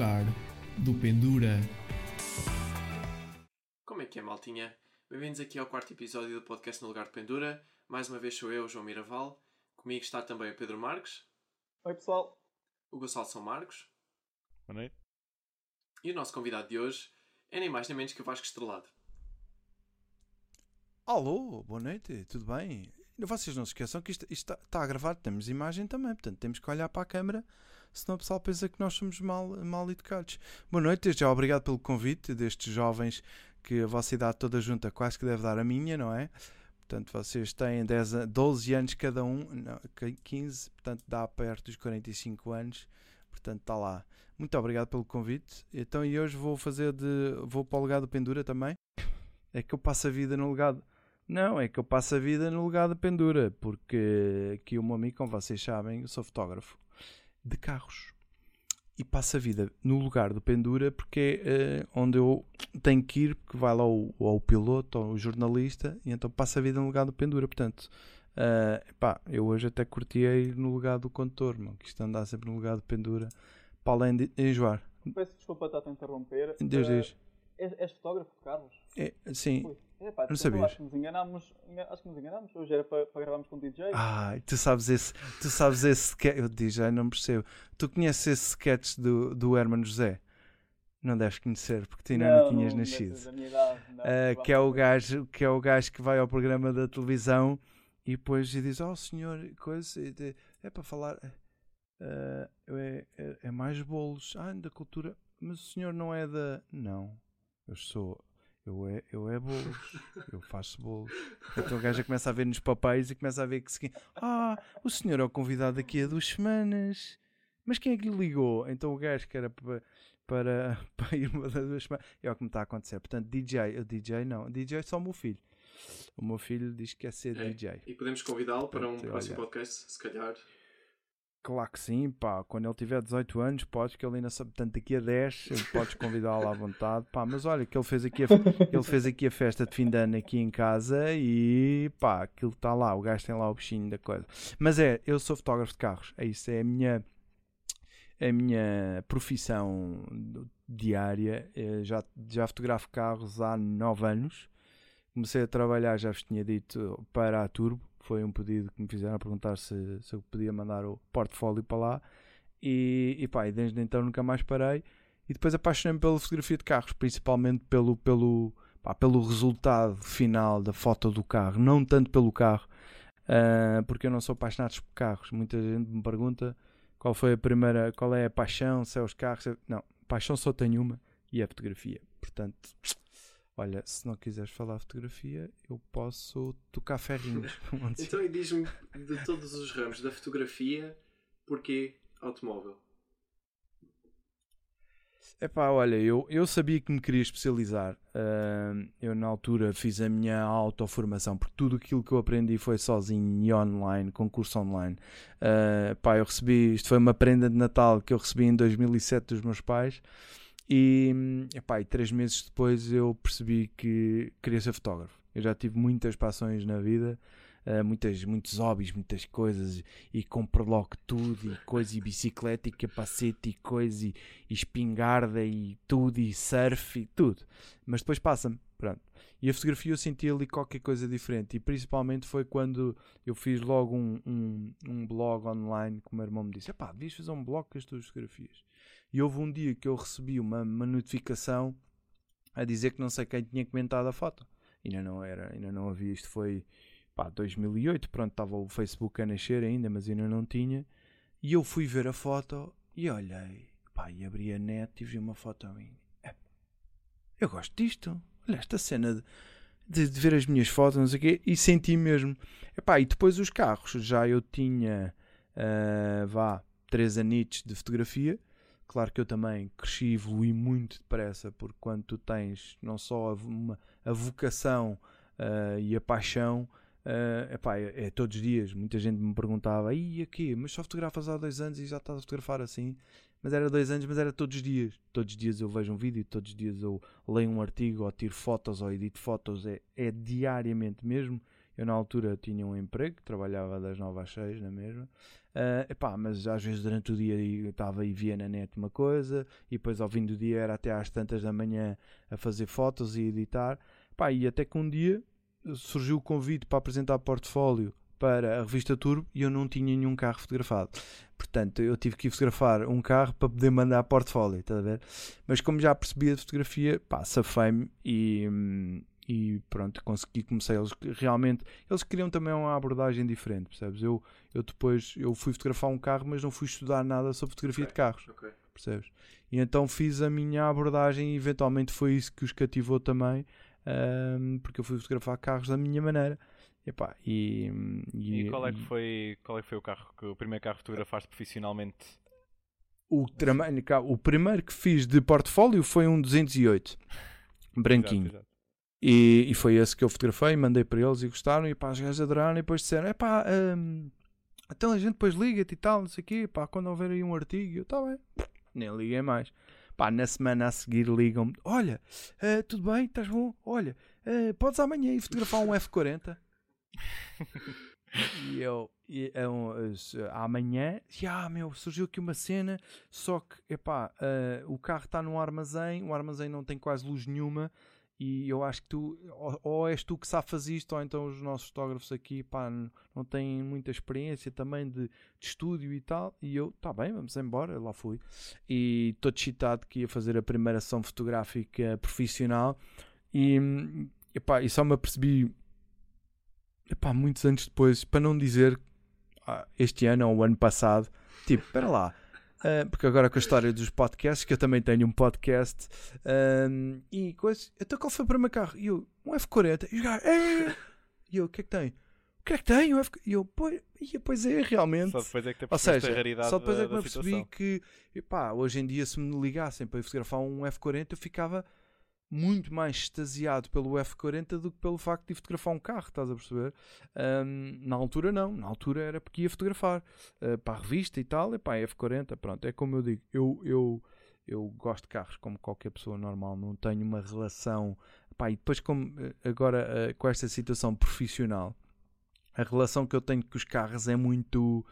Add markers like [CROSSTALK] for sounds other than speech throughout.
lugar do Pendura. Como é que é, maltinha? Bem-vindos aqui ao quarto episódio do podcast No Lugar do Pendura. Mais uma vez sou eu, João Miraval. Comigo está também o Pedro Marques, Oi pessoal, o Gonçalo São Marcos Boa noite. e o nosso convidado de hoje é nem mais nem menos que o Vasco Estrelado. Alô, boa noite, tudo bem? Vocês não se esqueçam que isto, isto está, está a gravar, temos imagem também, portanto temos que olhar para a câmara, senão o pessoal pensa que nós somos mal, mal educados. Boa noite, desde já obrigado pelo convite destes jovens que a vossa idade toda junta quase que deve dar a minha, não é? Portanto, vocês têm 10, a- 12 anos cada um, não, 15, portanto dá perto dos 45 anos, portanto está lá. Muito obrigado pelo convite. Então, e hoje vou fazer de. vou para o lugar do Pendura também. É que eu passo a vida no lugar. Não, é que eu passo a vida no lugar da pendura, porque aqui o meu amigo, como vocês sabem, eu sou fotógrafo de carros e passo a vida no lugar do pendura porque é eh, onde eu tenho que ir, porque vai lá o, ou o piloto ou o jornalista, e então passo a vida no lugar do pendura. Portanto, eh, pá, eu hoje até curtia ir no lugar do condutor, meu, que isto andar sempre no lugar do pendura, para além de enjoar. peço desculpa estar a interromper. Deus Eh, diz. És, és fotógrafo de carros? É, sim, Ui, epá, Não sabias? Acho que nos enganámos. enga- Acho que nos enganámos. Hoje era para, para gravarmos com o DJ. Ai, tu sabes esse, tu sabes esse sketch, eu DJ não percebo. Tu conheces esse sketch do, do Hermano José? Não deves conhecer, porque tu ainda não, tinhas deve nascido. não, Ah, que é o gajo que é o gajo que vai ao programa da televisão e depois diz, oh senhor, coisa, é para falar, ah, é, é, é mais bolos, ah, da cultura, mas o senhor não é da, não, eu sou, eu é, eu é bolos, eu faço bolos. Então o gajo começa a ver nos papéis e começa a ver que seguinte, ah, o senhor é o convidado daqui a duas semanas, mas quem é que lhe ligou? Então o gajo que era para, para, [LAUGHS] para ir uma das duas semanas, é o que me está a acontecer. Portanto, DJ, eu DJ não, DJ é só o meu filho. O meu filho diz que quer ser É. DJ. E podemos convidá-lo para um próximo podcast, se calhar. Claro que sim, pá. Quando ele tiver 18 anos, podes, que ele ainda sabe. Portanto, daqui a 10, podes convidá-lo à vontade. Pá, mas olha, que ele fez, aqui a, ele fez aqui a festa de fim de ano aqui em casa e pá, aquilo está lá. O gajo tem lá o bichinho da coisa. Mas é, eu sou fotógrafo de carros. É isso, é a minha, a minha profissão diária. Eh, Já, já fotografo carros há 9 anos. Comecei a trabalhar, já vos tinha dito, para a Turbo. Foi um pedido que me fizeram a perguntar se, se eu podia mandar o portfólio para lá. E, e pá, e desde então nunca mais parei. E depois apaixonei-me pela fotografia de carros, principalmente pelo, pelo, pá, pelo resultado final da foto do carro, não tanto pelo carro, ah, porque eu não sou apaixonado por carros. Muita gente me pergunta qual foi a primeira, qual é a paixão, se é os carros. se é- Não, paixão só tenho uma e é a fotografia. Portanto, olha, se não quiseres falar fotografia, eu posso tocar ferrinhos. [LAUGHS] Então, e diz-me de todos os ramos da fotografia, porquê automóvel? Epá, olha, eu, eu sabia que me queria especializar. Ahm, eu, na altura, fiz a minha autoformação, porque tudo aquilo que eu aprendi foi sozinho e online, concurso online. Ah, pá, eu recebi, isto foi uma prenda de Natal que eu recebi em 2007 dos meus pais. E, epá, e três meses depois eu percebi que queria ser fotógrafo. Eu já tive muitas passões na vida, ah, muitas, muitos hobbies, muitas coisas, e compro logo tudo, e coisa, e bicicleta, e capacete, e coisa, e, e espingarda, e tudo, e surf, e tudo. Mas depois passa-me, pronto. E a fotografia eu senti ali qualquer coisa diferente, e principalmente foi quando eu fiz logo um, um, um blog online, que o meu irmão me disse, epá, devias fazer um blog com as tuas fotografias. E houve um dia que eu recebi uma, uma notificação a dizer que não sei quem tinha comentado a foto. Ainda não era, ainda não havia, isto foi pá, 2008, pronto, estava o Facebook a nascer ainda, mas ainda não tinha. E eu fui ver a foto e olhei, pá, e abri a net e vi uma foto minha. Epá, eu gosto disto. Olha esta cena de, de- de ver as minhas fotos, não sei o quê, e senti mesmo. Epá, e depois os carros, já eu tinha, ah, vá, três anitos de fotografia. Claro que eu também cresci e evolui muito depressa, porque quando tu tens não só a, uma, a vocação ah, e a paixão, ah, epá, é, é todos os dias. Muita gente me perguntava, e aqui, mas só fotografas há dois anos e já estás a fotografar assim? Mas era dois anos, mas era todos os dias. Todos os dias eu vejo um vídeo, todos os dias eu leio um artigo, ou tiro fotos, ou edito fotos. É, é diariamente mesmo. Eu na altura tinha um emprego, trabalhava das 9 às 6 na mesma. Uh, epá, mas às vezes durante o dia estava e via na net uma coisa e depois ao fim do dia era até às tantas da manhã a fazer fotos e editar. Epá, e até que um dia surgiu o convite para apresentar portfólio para a revista Turbo e eu não tinha nenhum carro fotografado. Portanto, eu tive que fotografar um carro para poder mandar portfólio, está a ver? Mas como já percebia de fotografia, pá, safei-me e, e pronto, consegui, comecei, eles realmente, eles queriam também uma abordagem diferente, percebes? Eu, eu depois, eu fui fotografar um carro, mas não fui estudar nada sobre fotografia Ok, de carros, ok. percebes? E então fiz a minha abordagem e eventualmente foi isso que os cativou também, ahm, porque eu fui fotografar carros da minha maneira. Epá, e, E, qual é que e- foi, qual é que foi o carro que o primeiro carro que fotografaste profissionalmente? O, o primeiro que fiz de portfólio foi um 208, branquinho. Exato, exato. E, e foi esse que eu fotografei, mandei para eles e gostaram. E pá, os gajos adoraram. E depois disseram: é pá, hum, então a gente depois liga-te e tal, não sei o quê. Pá, quando houver aí um artigo, eu, tá bem. Nem liguei mais. Pá, na semana a seguir ligam-me: olha, eh, tudo bem, estás bom? Olha, eh, podes amanhã ir fotografar um F40? [LAUGHS] E eu, e, é um, as- amanhã, já, meu, surgiu aqui uma cena, só que, epá, eh, o carro está num armazém, o armazém não tem quase luz nenhuma, e eu acho que tu, ou, ou és tu que safas isto, ou então os nossos fotógrafos aqui, pá, n- não têm muita experiência também de, de estúdio e tal, e eu, tá bem, vamos embora, lá fui. E todo excitado que ia fazer a primeira ação fotográfica profissional, e, hum, e só me apercebi muitos anos depois, para não dizer ah, este ano ou o ano passado, tipo, espera lá. Ah, porque agora com a história dos podcasts, que eu também tenho um podcast, ahm, e coisa, então qual foi o primeiro carro? E eu, um F40, e os gajos, "É!" e eu, o que é que tem? O que é que tem? Um F... E eu, pois, e pois é, realmente. Só depois é que te Ou seja, a raridade só depois é que me apercebi que, epá, hoje em dia, se me ligassem para ir fotografar um F40, eu ficava muito mais extasiado pelo F40 do que pelo facto de fotografar um carro, estás a perceber? Ahm, na altura, não. Na altura era porque ia fotografar ah, para a revista e tal, epá, F40, pronto. É como eu digo, eu, eu, eu gosto de carros como qualquer pessoa normal, não tenho uma relação. Pá, e depois, como, eh, agora, ah, com esta situação profissional, a relação que eu tenho com os carros é muito.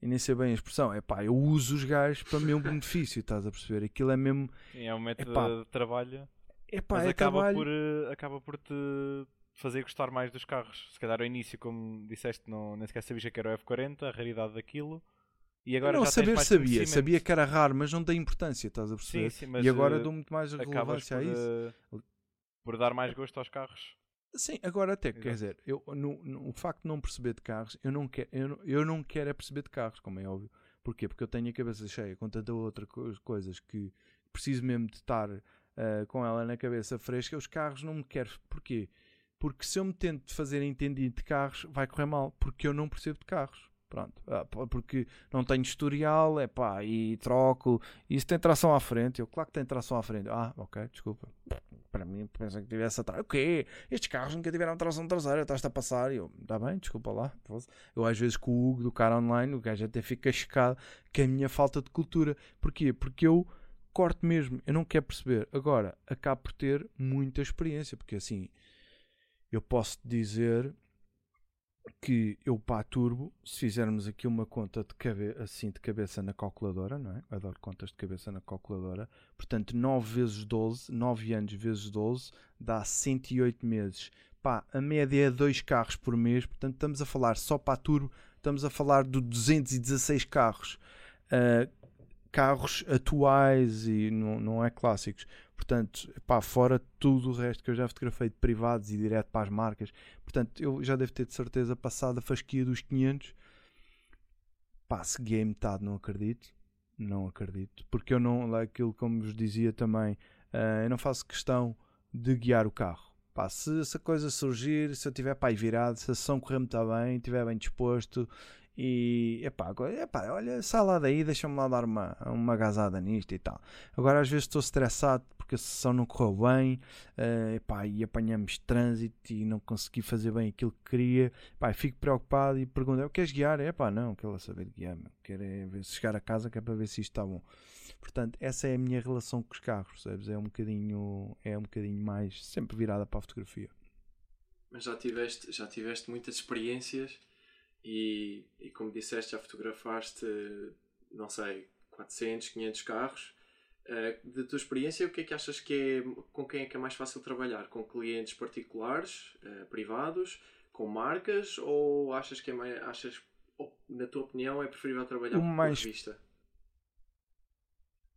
E nem sei bem a expressão, é pá, eu uso os gajos para meu benefício, estás a perceber? Aquilo é mesmo. É um método Epá, de trabalho, É pá, mas é acaba, trabalho. por, eh, acaba por te fazer gostar mais dos carros. Se calhar ao início, como disseste, não, nem sequer sabias que era o F40, a raridade daquilo. E agora não, já saber sabia, sabia que era raro, mas não dei importância, estás a Sim, perceber? sim, mas e agora eh, dou muito mais relevância por, a isso. eh, por dar mais gosto aos carros. Sim, agora até, quer Exato. dizer, eu, no, no- o facto de não perceber de carros, eu não, quero, eu, não, eu não quero é perceber de carros, como é óbvio. Porquê? Porque eu tenho a cabeça cheia com tanta outra co- coisas que preciso mesmo de estar ah, com ela na cabeça fresca. Os carros não me quero. Porquê? Porque se eu me tento fazer entendido de carros, vai correr mal, porque eu não percebo de carros. Pronto, Ah, porque não tenho historial, é pá, e troco. Isso tem tração à frente. Eu, claro que tem tração à frente. Ah, ok, desculpa. Para mim, pensa que tivesse atrás. O quê? Estes carros nunca tiveram tração traseira, estás-te a passar. E eu, está bem, desculpa lá. Eu, às vezes, com o Hugo do cara online, o gajo até fica chocado com a minha falta de cultura. Porquê? Porque eu corto mesmo, eu não quero perceber. Agora, acabo por ter muita experiência, porque assim, eu posso dizer que eu a Turbo, se fizermos aqui uma conta de cabe assim de cabeça na calculadora, não é? Adoro contas de cabeça na calculadora. Portanto, 9 vezes 12, 9 anos vezes 12, dá 108 meses. Pá, a média é 2 carros por mês, portanto, estamos a falar só para Turbo, estamos a falar de 216 carros. Ah, carros atuais e não, não é clássicos. Portanto, pá, fora tudo o resto que eu já fotografei de privados e direto para as marcas. Portanto, eu já devo ter de certeza passado a fasquia dos 500. Pá, segui a metade, não acredito. Não acredito. Porque eu não, lá aquilo como vos dizia também, ah, eu não faço questão de guiar o carro. Pá, se, se a coisa surgir, se eu tiver pá, aí virado, se a sessão correr muito bem, estiver bem disposto e epá, epá, olha, sai lá daí, deixa-me lá dar uma, uma gazada nisto e tal. Agora às vezes estou estressado porque a sessão não correu bem eh, epá, e apanhamos trânsito e não consegui fazer bem aquilo que queria. Epá, fico preocupado e pergunto: queres guiar? É pá, não, quero saber guiar, quero é ver se chegar a casa que é para ver se isto está bom. Portanto, essa é a minha relação com os carros, percebes? É um bocadinho, é um bocadinho mais sempre virada para a fotografia. mas já tiveste, já tiveste muitas experiências e, e como disseste, já fotografaste, não sei, 400, 500 carros. Uh, da tua experiência, o que é que achas que é, com quem é que é mais fácil trabalhar? Com clientes particulares, uh, privados, com marcas ou achas que é mais, achas, ou, na tua opinião, é preferível trabalhar O mais- com revista?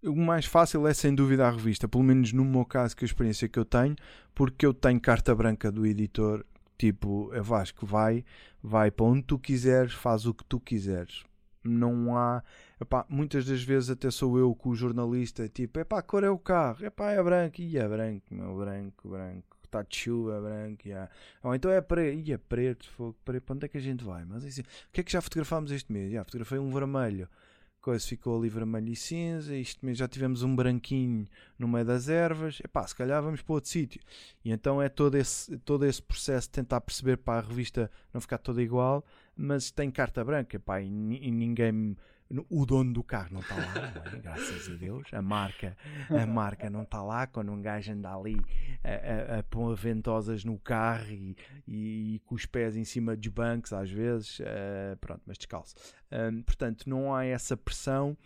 O mais fácil é sem dúvida a revista, pelo menos no meu caso, que a experiência que eu tenho, porque eu tenho carta branca do editor, tipo, é Vasco, vai, vai para onde tu quiseres, faz o que tu quiseres. Não há, epá, muitas das vezes até sou eu com o jornalista, tipo, epá, cor é o carro, epá, é branco, e é branco, meu, branco, branco, está de chuva, é branco, yeah. ou então é preto, e é preto, fogo, preto, para onde é que a gente vai? Mas assim, o que é que já fotografámos este mês? Já fotografei um vermelho, coisa ficou ali vermelho e cinza. Mês já tivemos um branquinho no meio das ervas. Epá, se calhar vamos para outro sítio. E então é todo esse, todo esse processo de tentar perceber para a revista não ficar toda igual, mas tem carta branca, epá, e, e ninguém. O dono do carro não está lá, é? graças a Deus. A marca, a marca não está lá quando um gajo anda ali a, a, a pôr ventosas no carro e, e, com os pés em cima dos bancos, às vezes. eh, pronto, mas descalço. Hum, portanto, não há essa pressão.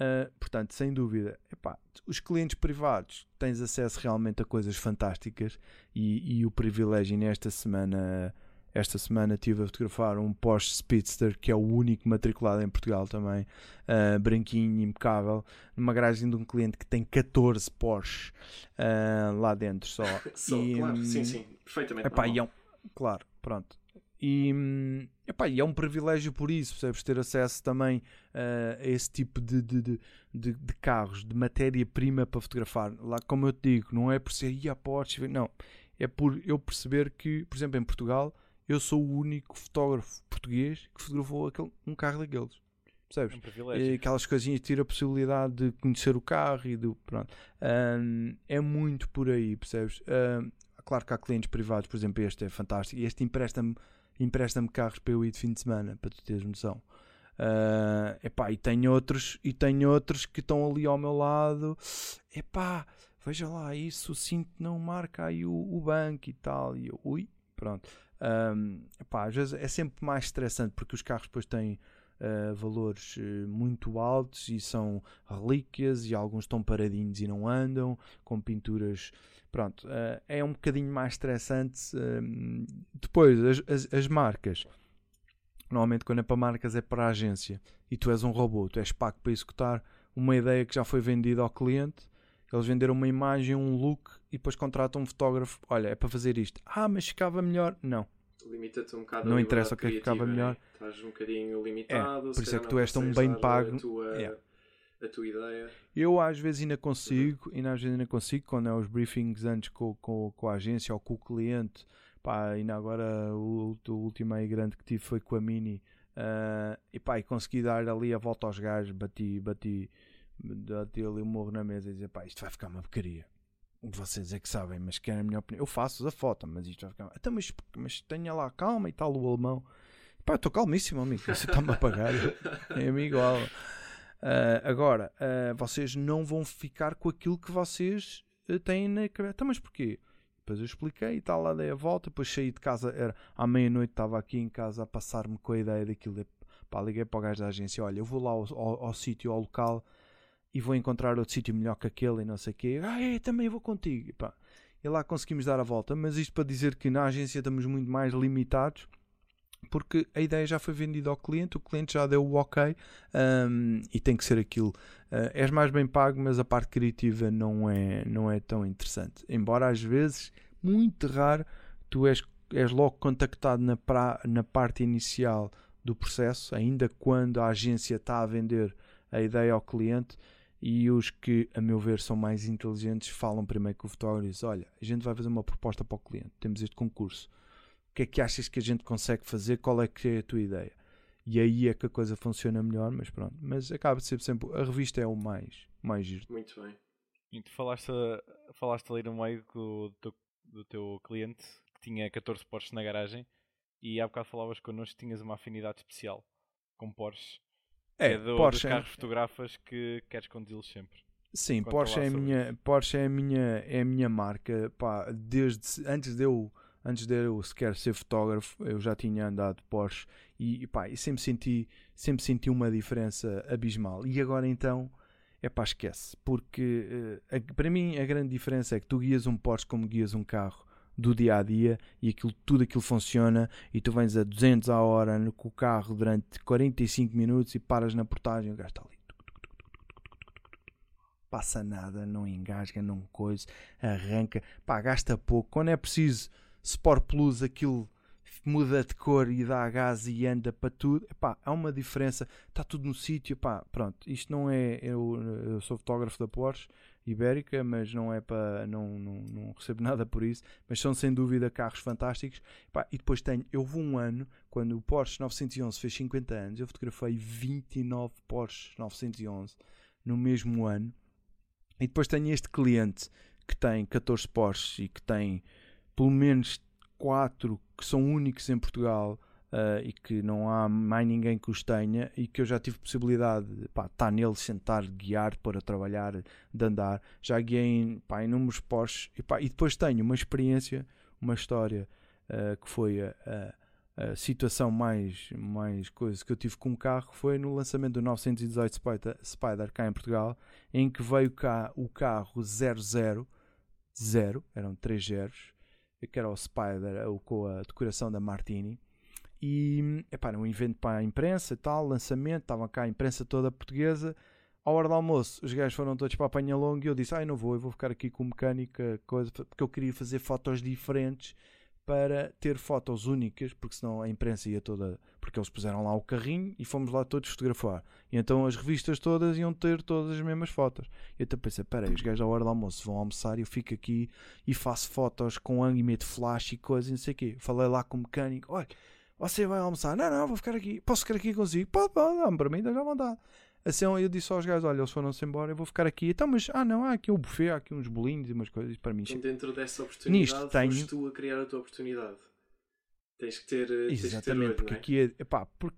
Uh, portanto, sem dúvida, epá, os clientes privados tens acesso realmente a coisas fantásticas e, e o privilégio e nesta semana esta semana estive a fotografar um Porsche Speedster que é o único matriculado em Portugal também uh, branquinho, impecável numa garagem de um cliente que tem 14 Porsche uh, lá dentro só, [LAUGHS] Só, E, claro, hum, sim, sim, perfeitamente. Epá, é um, claro, pronto. E, hum, epá, e é um privilégio por isso, percebes? Ter acesso também eh, a esse tipo de, de, de, de- de carros, de matéria-prima para fotografar. Lá, como eu te digo, não é por ser ia Porsche, não. É por eu perceber que, por exemplo, em Portugal, eu sou o único fotógrafo português que fotografou aquele, um carro daqueles. É Percebes? um E privilégio. aquelas coisinhas ter a possibilidade de conhecer o carro e do pronto. Ahm, é muito por aí, percebes? Ahm, claro que há clientes privados, por exemplo, este é fantástico. Este empresta-me empresta-me carros para eu ir de fim de semana, para tu teres noção. Ah, epá, e tem outros e tem outros que estão ali ao meu lado. Epá, veja lá isso, o cinto não marca aí o, o banco e tal. E eu, ui, pronto. Ahm, epá, às vezes é sempre mais estressante porque os carros depois têm uh, valores uh, muito altos e são relíquias e alguns estão paradinhos e não andam, com pinturas. Pronto, uh, é um bocadinho mais estressante. um, depois, as, as, as marcas. Normalmente, quando é para marcas, é para a agência e tu és um robô, tu és pago para executar uma ideia que já foi vendida ao cliente. Eles venderam uma imagem, um look e depois contratam um fotógrafo. Olha, é para fazer isto. Ah, mas ficava melhor. Não. Limita-te um bocado Não a interessa o que é que ficava criativa, melhor. né? Estás um bocadinho limitado. por se isso é que tu és tão bem pago. A tua, É. a tua ideia. Eu às vezes ainda consigo, e às vezes ainda consigo, quando é os briefings antes com, com, com a agência ou com o cliente, pá, ainda agora o, o último aí grande que tive foi com a Mini, ah, e pá, e consegui dar ali a volta aos gajos, bati, bati, bati ali o morro na mesa e dizer, pá, isto vai ficar uma porcaria. Vocês é que sabem, mas querem a minha opinião. Eu faço a foto, mas isto vai ficar. Então, mas, mas tenha lá calma e tal, o alemão. Pá, estou calmíssimo, amigo. Você está-me a pagar. É amigo igual. Ah, agora, ah, vocês não vão ficar com aquilo que vocês ah, têm na cabeça. Então, mas porquê? Depois eu expliquei e tal, lá dei a volta. Depois saí de casa, era, à meia-noite estava aqui em casa a passar-me com a ideia daquilo. Pá, liguei para o gajo da agência: olha, eu vou lá ao, ao, ao sítio, ao local e vou encontrar outro sítio melhor que aquele e não sei o quê. Ah, é, também vou contigo. E, pá, e lá conseguimos dar a volta. Mas isto para dizer que na agência estamos muito mais limitados porque a ideia já foi vendida ao cliente, o cliente já deu o ok um, e tem que ser aquilo. Uh, és mais bem pago, mas a parte criativa não é, não é tão interessante. Embora às vezes, muito raro, tu és, és logo contactado na, pra, na parte inicial do processo, ainda quando a agência está a vender a ideia ao cliente. E os que, a meu ver, são mais inteligentes falam primeiro com o fotógrafo e dizem: Olha, a gente vai fazer uma proposta para o cliente, temos este concurso o que é que achas que a gente consegue fazer, qual é que é a tua ideia. E aí é que a coisa funciona melhor, mas pronto. Mas acaba de ser sempre, a revista é o mais, mais giro. Muito bem. E tu falaste, falaste ali no meio do, do, teu, do teu cliente que tinha 14 Porsches na garagem e há bocado falavas connosco que tinhas uma afinidade especial com Porsche. É, é do, Porsche dos é- carros fotografas que queres conduzi-los sempre. Sim, Porsche é, a minha, Porsche é, a minha, é a minha marca. Pá, desde antes de eu antes de eu sequer ser fotógrafo, eu já tinha andado Porsche e, pá, e sempre, senti, sempre senti uma diferença abismal. E agora então, é pá, esquece. Porque eh, a- para mim a grande diferença é que tu guias um Porsche como guias um carro do dia a dia e aquilo, tudo aquilo funciona e tu vens a 200 a hora no, com o carro durante 45 minutos e paras na portagem e o gajo está ali. Passa nada, não engasga, não coisa, arranca, pá, gasta pouco. Quando é preciso Sport Plus, aquilo muda de cor e dá gás e anda para tudo. Epá, há uma diferença, está tudo no sítio. Epá, pronto, isto não é. Eu, eu sou fotógrafo da Porsche Ibérica, mas não é para. Não, não, não recebo [LAUGHS] nada por isso. Mas são sem dúvida carros fantásticos. Epá, e depois tenho. Eu vou um ano, quando o Porsche 911 fez 50 anos, eu fotografei 29 Porsche 911 no mesmo ano. E depois tenho este cliente que tem 14 Porsches e que tem pelo menos 4 que são únicos em Portugal ah, e que não há mais ninguém que os tenha e que eu já tive possibilidade de pá, estar neles, sentar, guiar, para trabalhar, de andar. Já guiei em pá, Porsches e, pá, e depois tenho uma experiência, uma história ah, que foi a, a- situação mais, mais coisa que eu tive com um carro foi no lançamento do 918 Spider, Spider cá em Portugal, em que veio cá o carro 00, zero, eram três zeros, que era o Spider o, com a decoração da Martini. E epá, era um evento para a imprensa e tal, lançamento, estava cá a imprensa toda portuguesa. À hora do almoço, os gajos foram todos para a Panha Longa e eu disse: Ai, não vou, eu vou ficar aqui com mecânica, coisa, porque eu queria fazer fotos diferentes para ter fotos únicas, porque senão a imprensa ia toda. Porque eles puseram lá o carrinho e fomos lá todos fotografar. E então as revistas todas iam ter todas as mesmas fotos. E eu então pensei: peraí, os gajos à hora do almoço vão almoçar e eu fico aqui e faço fotos com ângulo e meto flash e coisas e não sei o quê. Falei lá com o mecânico: olha, você vai almoçar? Não, não, vou ficar aqui. Posso ficar aqui consigo? Pode, pode, dá-me para mim, dá já vontade. Assim eu disse aos gajos: olha, eles foram-se embora, eu vou ficar aqui. Então, mas, ah, não, há aqui um buffet, há aqui uns bolinhos e umas coisas para mim. Então, dentro dessa oportunidade, Nisto tenho- tu a criar a tua oportunidade. Tens que ter, ter Exatamente, olho, porque é? aqui é, epá, por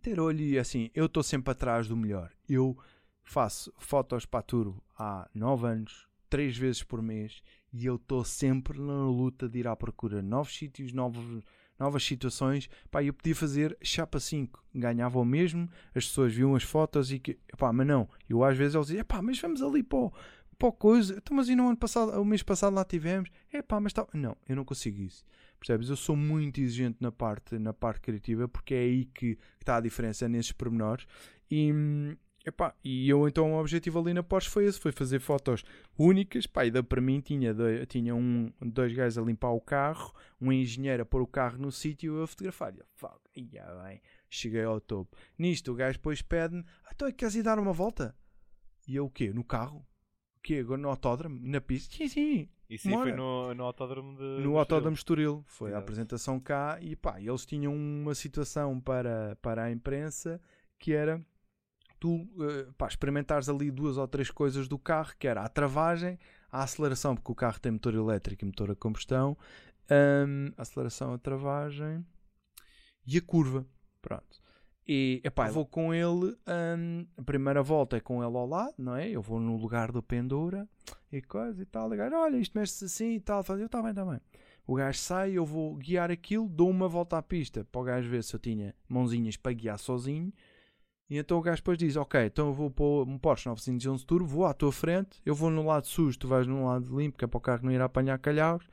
ter olho e assim, eu estou sempre atrás do melhor. Eu faço fotos para a Turbo há 9 anos, 3 vezes por mês, e eu estou sempre na luta de ir à procura de novos sítios, novos, novas situações. Pá, eu podia fazer chapa 5, ganhava o mesmo, as pessoas viam as fotos e que, epá, mas não, eu às vezes eles diziam, epá, mas vamos ali para o, para o coisa, então, mas e no ano passado, o mês passado lá tivemos, epá, mas tá, não, eu não consigo isso. Percebes? Eu sou muito exigente na parte, na parte criativa porque é aí que está a diferença, é nesses pormenores. E, hum, epá, e eu então o objetivo ali na Porsche foi esse, foi fazer fotos únicas. Pá, e da- para mim tinha, dois, tinha um, dois gajos a limpar o carro, um engenheiro a pôr o carro no sítio e eu a fotografar. E eu, fuck, ia bem, cheguei ao topo. Nisto o gajo depois pede-me, ah, então é que queres ir dar uma volta? E eu o quê? No carro? O quê? Agora no autódromo? Na pista? Sim, sim. Isso aí foi no, no autódromo de. No de Autódromo Estoril. Foi a Exato. apresentação cá e pá, eles tinham uma situação para, para a imprensa que era tu eh, pá, experimentares ali duas ou três coisas do carro, que era a travagem, a aceleração, porque o carro tem motor elétrico e motor a combustão, hum, a aceleração, a travagem e a curva. Pronto. E epá, vou com ele, hum, a primeira volta é com ele ao lado, não é? Eu vou no lugar do pendura e coisa e tal. O gajo, olha, isto mexe-se assim e tal. Faz, eu, tá bem, está bem. O gajo sai, eu vou guiar aquilo, dou uma volta à pista para o gajo ver se eu tinha mãozinhas para guiar sozinho. E então o gajo depois diz: Ok, então eu vou pôr um Porsche 911 Turbo, vou à tua frente, eu vou no lado sujo, tu vais no lado limpo, que é para o carro não ir apanhar calhaus.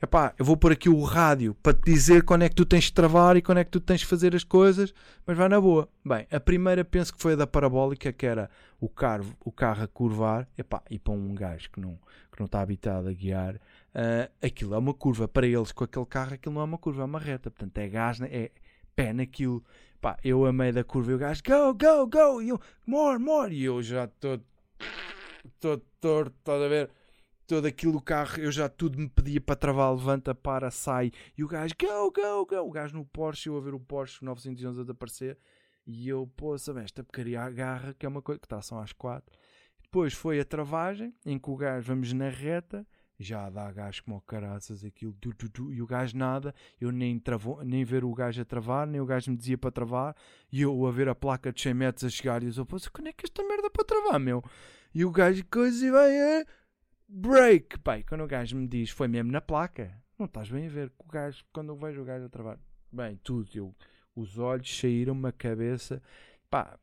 Epá, eu vou pôr aqui o rádio para te dizer quando é que tu tens de travar e quando é que tu tens de fazer as coisas, mas vai na boa. Bem, a primeira penso que foi a da parabólica, que era o carro, o carro a curvar, epá, e para um gajo que não, que não está habitado a guiar, ah, aquilo é uma curva. Para eles, com aquele carro, aquilo não é uma curva, é uma reta. Portanto, é gás, é pé naquilo. Pá, eu a meio da curva e o gajo, go, go, go, e eu, more, more, e eu já todo, todo torto, estás a ver? Todo aquilo, carro, eu já tudo me pedia para travar, levanta, para, sai, e o gajo, go, go, go, o gajo no Porsche, eu a ver o Porsche 911 a desaparecer, e eu, pô, sabe, esta porcaria agarra, que é uma coisa, que está, são às quatro. Depois foi a travagem, em que o gajo, vamos na reta, já dá gás como caraças, aquilo, tu, tu, tu, e o gajo nada, eu nem, travou, nem ver o gajo a travar, nem o gajo me dizia para travar, e eu a ver a placa de 100 metros a chegar, e eu só, quando é que esta merda é para travar, meu? E o gajo, coisa, e vai, é, break, pai, quando o gajo me diz, foi mesmo na placa, não estás bem a ver. O gajo, quando eu vejo o gajo a trabalhar, bem, tudo, eu, os olhos saíram-me a cabeça. Pá,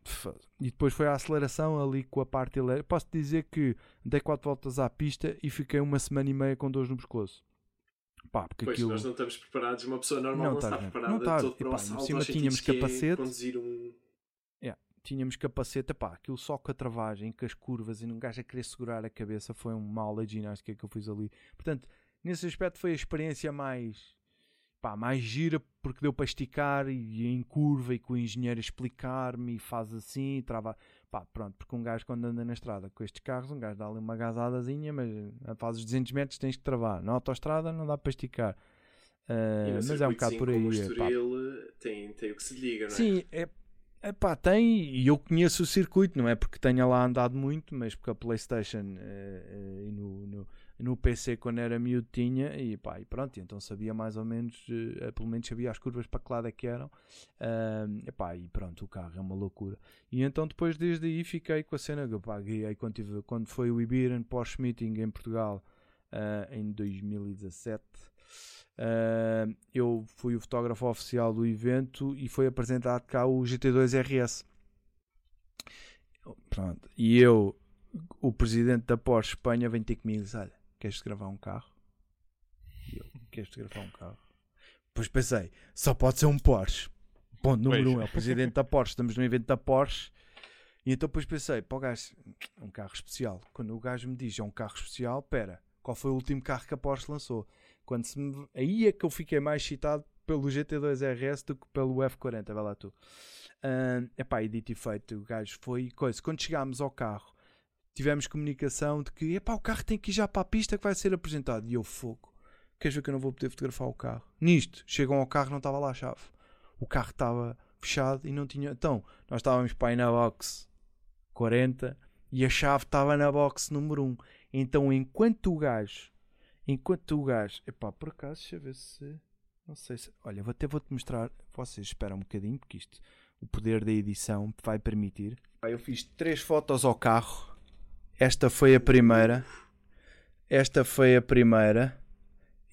e depois foi a aceleração ali com a parte elétrica. Posso dizer que dei quatro voltas à pista e fiquei uma semana e meia com dores no pescoço. Pá, porque Pois, aquilo. nós não estamos preparados, uma pessoa normal Não não, está bem. preparada Não estás. todo para um cima tínhamos é capacete. conduzir um... tínhamos capacete, pá, aquilo só com a travagem, com as curvas e um gajo a querer segurar a cabeça foi uma aula de ginástica que eu fiz ali. Portanto, nesse aspecto foi a experiência mais, pá, mais gira porque deu para esticar e em curva e com o engenheiro explicar-me e faz assim, e trava, pá, pronto, porque um gajo quando anda na estrada com estes carros, um gajo dá ali uma gasadazinha, mas eh, faz os 200 metros tens que travar. Na autoestrada não dá para esticar. No mas é um bocado por aí. É, Estoril tem, tem o que se liga, não é? Sim, é, epá, tem, e eu conheço o circuito, não é porque tenha lá andado muito, mas porque a Playstation eh, eh, e no, no, no PC quando era miúdo tinha, e pá, e pronto, então sabia mais ou menos, eh, pelo menos sabia as curvas para que lado é que eram, Ah, epá, e pronto, o carro é uma loucura. E então depois desde aí fiquei com a cena, que eu pá, guiei quando, tive, quando foi o Ibiran Porsche Meeting em Portugal ah, em 2017. Uh, eu fui o fotógrafo oficial do evento e foi apresentado cá o GT2 RS. Pronto. E eu, o presidente da Porsche Espanha, vem ter comigo e diz: Olha, queres gravar um carro? E eu, queres gravar um carro? Depois pensei: só pode ser um Porsche. Ponto número Pois. um: é o presidente da Porsche. Estamos no evento da Porsche. E então depois pensei: pá, o gajo, é um carro especial. Quando o gajo me diz é um carro especial, pera, qual foi o último carro que a Porsche lançou? Quando se me... Aí é que eu fiquei mais excitado pelo GT2 RS do que pelo F40, vai lá tu. Ah, epá, e dito e feito, o gajo foi coisa. Quando chegámos ao carro, tivemos comunicação de que epá, o carro tem que ir já para a pista que vai ser apresentado. E eu, fogo, queres ver que eu não vou poder fotografar o carro? Nisto, chegam ao carro não estava lá a chave. O carro estava fechado e não tinha. Então, nós estávamos para aí na box 40 e a chave estava na box número 1. Então, enquanto o gajo, enquanto o gajo, epá, por acaso, deixa eu ver se. Não sei se. Olha, até vou-te mostrar. Vocês esperam um bocadinho, porque isto, o poder da edição vai permitir. Eu fiz três fotos ao carro. Esta foi a primeira. Esta foi a primeira.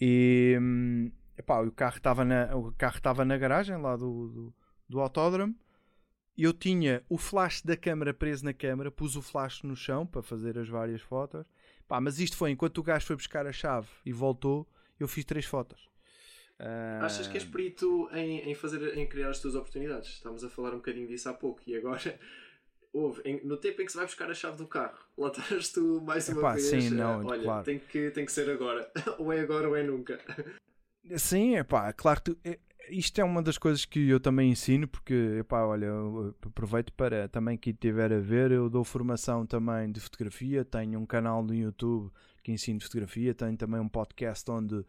E. hum, Epá, o carro estava na, o carro estava na garagem lá do, do, do autódromo. Eu tinha o flash da câmara preso na câmara, pus o flash no chão para fazer as várias fotos. Pá, mas isto foi enquanto o gajo foi buscar a chave e voltou, eu fiz três fotos. Ah, Achas que és perito em, em, fazer, em criar as tuas oportunidades? Estávamos a falar um bocadinho disso há pouco e agora houve, no tempo em que se vai buscar a chave do carro, lá estás tu mais uma Epá, vez. sim, eh, não, olha, claro. tem, que, tem que ser agora. [LAUGHS] ou é agora ou é nunca. Sim, é pá, claro que tu- é- isto é uma das coisas que eu também ensino, porque, epá, olha, aproveito para também quem estiver a ver, eu dou formação também de fotografia, tenho um canal no YouTube que ensino fotografia, tenho também um podcast onde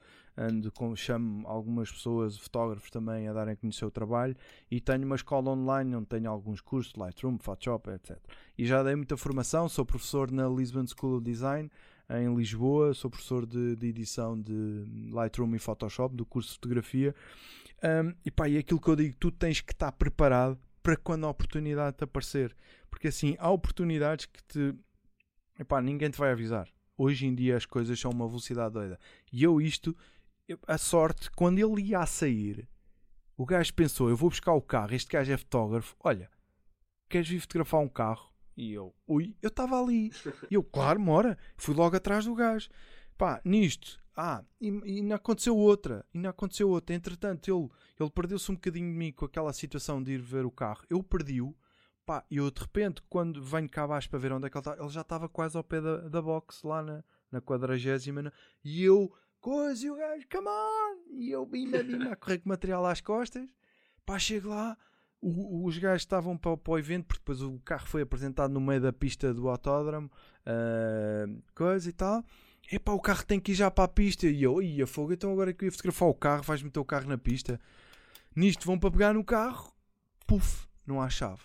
com, chamo algumas pessoas, fotógrafos também, a darem a conhecer o trabalho, e tenho uma escola online onde tenho alguns cursos Lightroom, Photoshop, etc. E já dei muita formação, sou professor na Lisbon School of Design, em Lisboa, sou professor de, de edição de Lightroom e Photoshop, do curso de fotografia. Um, e pá, e aquilo que eu digo, tu tens que estar preparado para quando a oportunidade te aparecer. Porque assim, há oportunidades que te. Epá, ninguém te vai avisar. Hoje em dia as coisas são uma velocidade doida. E eu isto, a sorte, quando ele ia a sair, o gajo pensou, eu vou buscar o carro, este gajo é fotógrafo, olha, queres vir fotografar um carro? E eu, ui, eu estava ali. E eu, claro, mora. Fui logo atrás do gajo. Pá, nisto. Ah, e, e não aconteceu outra. E não aconteceu outra. Entretanto, ele, ele perdeu-se um bocadinho de mim com aquela situação de ir ver o carro. Eu perdi-o. Pá, eu de repente, quando venho cá abaixo para ver onde é que ele está, ele já estava quase ao pé da, da box, lá na, na quadragésima. E eu, coisa, e o gajo, come on! E eu, bimba, bimba, a correr com material às costas. Pá, chego lá, o- os gajos estavam para, para o evento, porque depois o carro foi apresentado no meio da pista do autódromo, ah, coisa e tal. Epá, o carro tem que ir já para a pista. E eu, ia fogo, então agora que eu ia fotografar o carro, vais meter o carro na pista. Nisto vão para pegar no carro, puf, não há chave.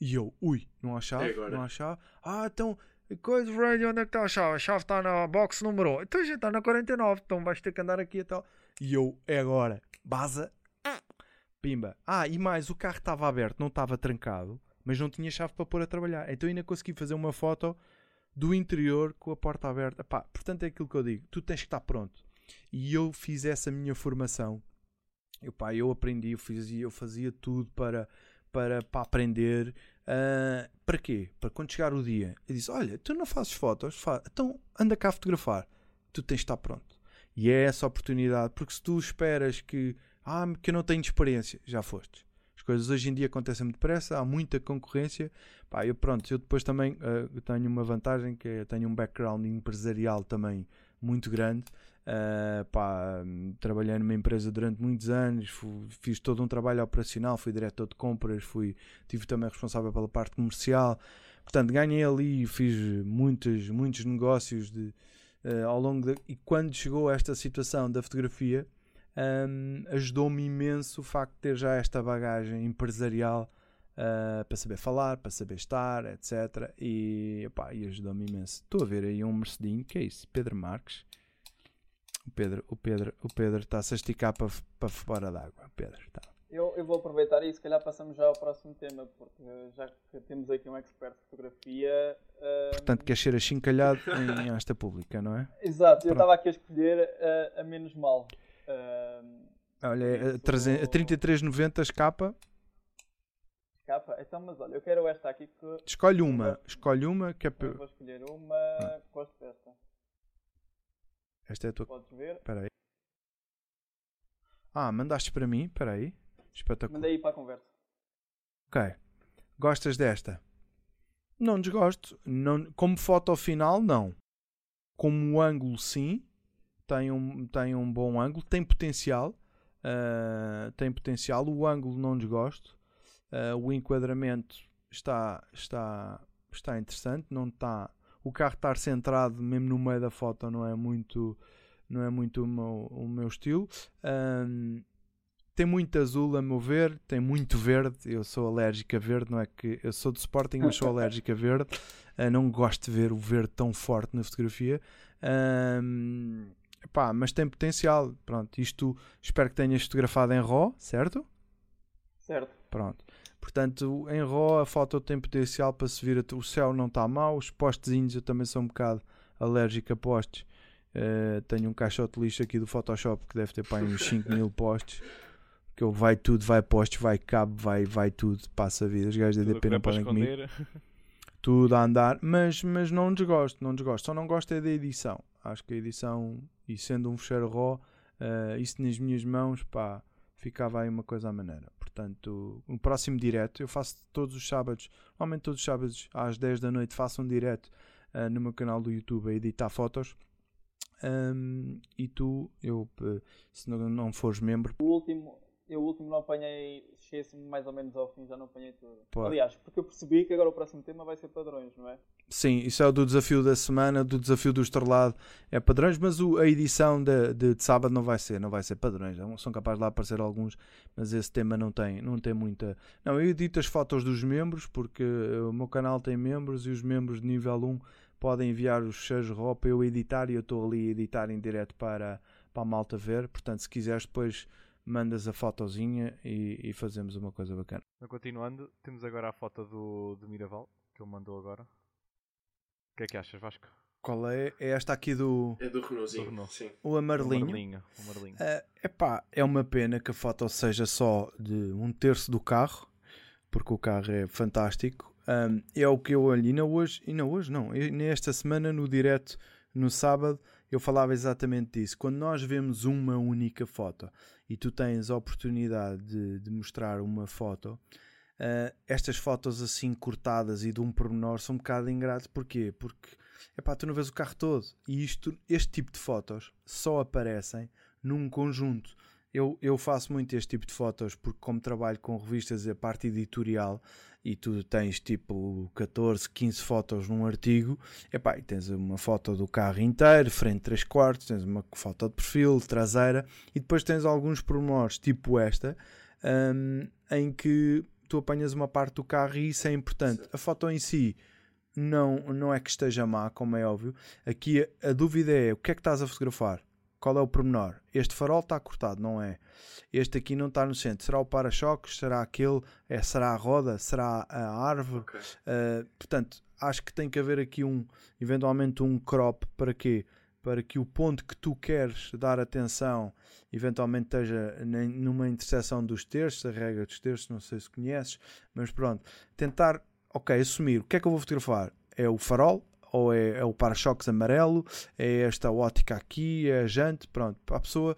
E eu, ui, não há chave, não há chave. Ah, então, coisa, radio, onde é que está a chave? A chave está na box número 1. Então já está na 49, então vais ter que andar aqui e tal. E eu, é agora, baza, pimba. Ah, e mais, o carro estava aberto, não estava trancado, mas não tinha chave para pôr a trabalhar. Então ainda consegui fazer uma foto do interior com a porta aberta. Pá, portanto é aquilo que eu digo, tu tens que estar pronto. E eu fiz essa minha formação. Eu, pá, eu aprendi, eu fazia, eu fazia tudo para, para, para aprender. Ah, para quê? Para quando chegar o dia, eu disse: Olha, tu não fazes fotos, fa então anda cá a fotografar. Tu tens de estar pronto. E é essa oportunidade, porque se tu esperas que, ah, que eu não tenho experiência, já foste. As coisas hoje em dia acontecem muito depressa, há muita concorrência. Pá, eu pronto, eu depois também uh, tenho uma vantagem que é, tenho um background empresarial também muito grande. Uh, pá, trabalhei numa empresa durante muitos anos, fui, fiz todo um trabalho operacional, fui diretor de compras, fui, tive também responsável pela parte comercial. Portanto, ganhei ali, fiz muitos, muitos negócios de, uh, ao longo de, e quando chegou esta situação da fotografia, um, ajudou-me imenso o facto de ter já esta bagagem empresarial uh, para saber falar, para saber estar, etc. E, e ajudou-me imenso. Estou a ver aí um Mercedinho, que é isso? Pedro Marques. O Pedro, o Pedro, o Pedro está-se a esticar para, para fora d'água. Pedro, está. Eu, eu, vou aproveitar e se calhar passamos já ao próximo tema, porque já que temos aqui um expert de fotografia. Uh... Portanto, queres ser achincalhado [LAUGHS] em esta pública, não é? Exato, Pronto. eu estava aqui a escolher a, a menos mal. Uh, olha, isso... a, a 33,90 capa. Capa? Então, mas olha, eu quero esta aqui que. Escolhe uma, escolhe uma que é. Eu vou escolher uma. Ah. Gosto desta. Esta é a tua. Podes ver? Espera aí. Ah, mandaste para mim? Espera aí. Espetacular. Mandei para a conversa. Ok. Gostas desta? Não desgosto. Não, como foto final, não. Como ângulo, sim. Tem um, tem um bom ângulo. Tem potencial. Uh, tem potencial. O ângulo não desgosto. Uh, o enquadramento está, está, está interessante. Não está, o carro estar centrado mesmo no meio da foto não é muito, não é muito o meu, o meu estilo. Um, tem muito azul a meu ver, tem muito verde. Eu sou alérgico a verde, não é que eu sou de Sporting, mas sou alérgico a verde. Uh, não gosto de ver o verde tão forte na fotografia. Um, pá, mas tem potencial. Pronto, isto espero que tenhas fotografado em RAW, certo? Certo. Pronto. Portanto, em RAW a foto tem potencial para se vir. O céu não está mal, os postezinhos eu também sou um bocado alérgico a postes. Uh, tenho um caixote lixo aqui do Photoshop que deve ter para uns 5 [LAUGHS] mil postes que eu vai tudo, vai postes, vai cabo, vai, vai tudo, passa a vida. Os gajos da DP não podem comigo. Tudo a andar, mas, mas não desgosto, não desgosto. Só não gosto é da edição. Acho que a edição, e sendo um fecheiro RAW, uh, isso nas minhas mãos, pá, ficava aí uma coisa à maneira. Portanto, o próximo direto, eu faço todos os sábados, normalmente todos os sábados às 10 da noite, faço um direto uh, no meu canal do YouTube a editar fotos. Um, e tu, eu, se não, não fores membro. O último, eu o último não apanhei, cheguei-me mais ou menos ao fim, já não apanhei tudo. Aliás, porque eu percebi que agora o próximo tema vai ser padrões, não é? Sim, isso é o do desafio da semana, do desafio do estrelado é padrões, mas o, a edição de, de, de, sábado não vai ser, não vai ser padrões. São capazes de lá aparecer alguns, mas esse tema não tem, não tem muita. Não, eu edito as fotos dos membros, porque o meu canal tem membros e os membros de nível 1 podem enviar os RAW para eu editar e eu estou ali a editar em direto para, para a malta ver. Portanto, se quiseres depois mandas a fotozinha e, e, fazemos uma coisa bacana. Continuando, temos agora a foto do, do Miraval, que ele mandou agora. O que é que achas, Vasco? Qual é? É esta aqui do. É do Renaultzinho. Do Renault. Sim. O amarelinho. O amarelinho. O amarelinho. Uh, epá, é uma pena que a foto seja só de um terço do carro, porque o carro é fantástico. Um, é o que eu ainda hoje, ainda hoje não, nesta semana no direto, no sábado, eu falava exatamente disso. Quando nós vemos uma única foto e tu tens a oportunidade de, de mostrar uma foto, uh, estas fotos assim cortadas e de um pormenor são um bocado ingratos. Porquê? Porque epá, tu não vês o carro todo. E isto, este tipo de fotos só aparecem num conjunto. Eu, eu faço muito este tipo de fotos porque, como trabalho com revistas e a parte editorial, e tu tens tipo 14, 15 fotos num artigo, epá, e tens uma foto do carro inteiro, frente 3 quartos, tens uma foto de perfil, traseira, e depois tens alguns pormenores, tipo esta, um, em que tu apanhas uma parte do carro e isso é importante. A foto em si não, não é que esteja má, como é óbvio. Aqui a, a dúvida é o que é que estás a fotografar? Qual é o pormenor? Este farol está cortado, não é? Este aqui não está no centro. Será o para-choques? Será aquele? É, será a roda? Será a árvore? Okay. Uh, portanto, acho que tem que haver aqui um, eventualmente um crop para quê? Para que o ponto que tu queres dar atenção eventualmente esteja numa interseção dos terços, a regra dos terços, não sei se conheces, mas pronto, tentar, ok, assumir o que é que eu vou fotografar? É o farol, ou é, é o para-choques amarelo, é esta ótica aqui, é a jante, pronto, para a pessoa,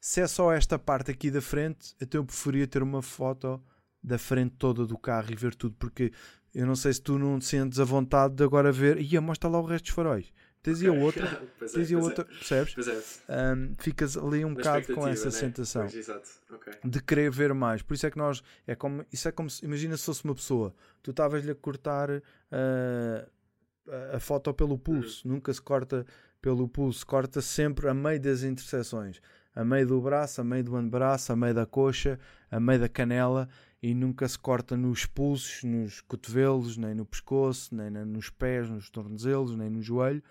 se é só esta parte aqui da frente, então eu preferia ter uma foto da frente toda do carro e ver tudo, porque eu não sei se tu não te sentes a vontade de agora ver, e mostra lá o resto dos faróis. Tens okay. a outra, [LAUGHS] pois tens é, a outra, é. percebes? É. Um, ficas ali um bocado com essa né? sensação okay. de querer ver mais. Por isso é que nós, é como, isso é como se, imagina se fosse uma pessoa, tu estavas-lhe a cortar uh, a foto pelo pulso, uhum. nunca se corta pelo pulso, corta sempre a meio das interseções, a meio do braço, a meio do antebraço, a meio da coxa, a meio da canela e nunca se corta nos pulsos, nos cotovelos, nem no pescoço, nem nos pés, nos tornozelos, nem no joelho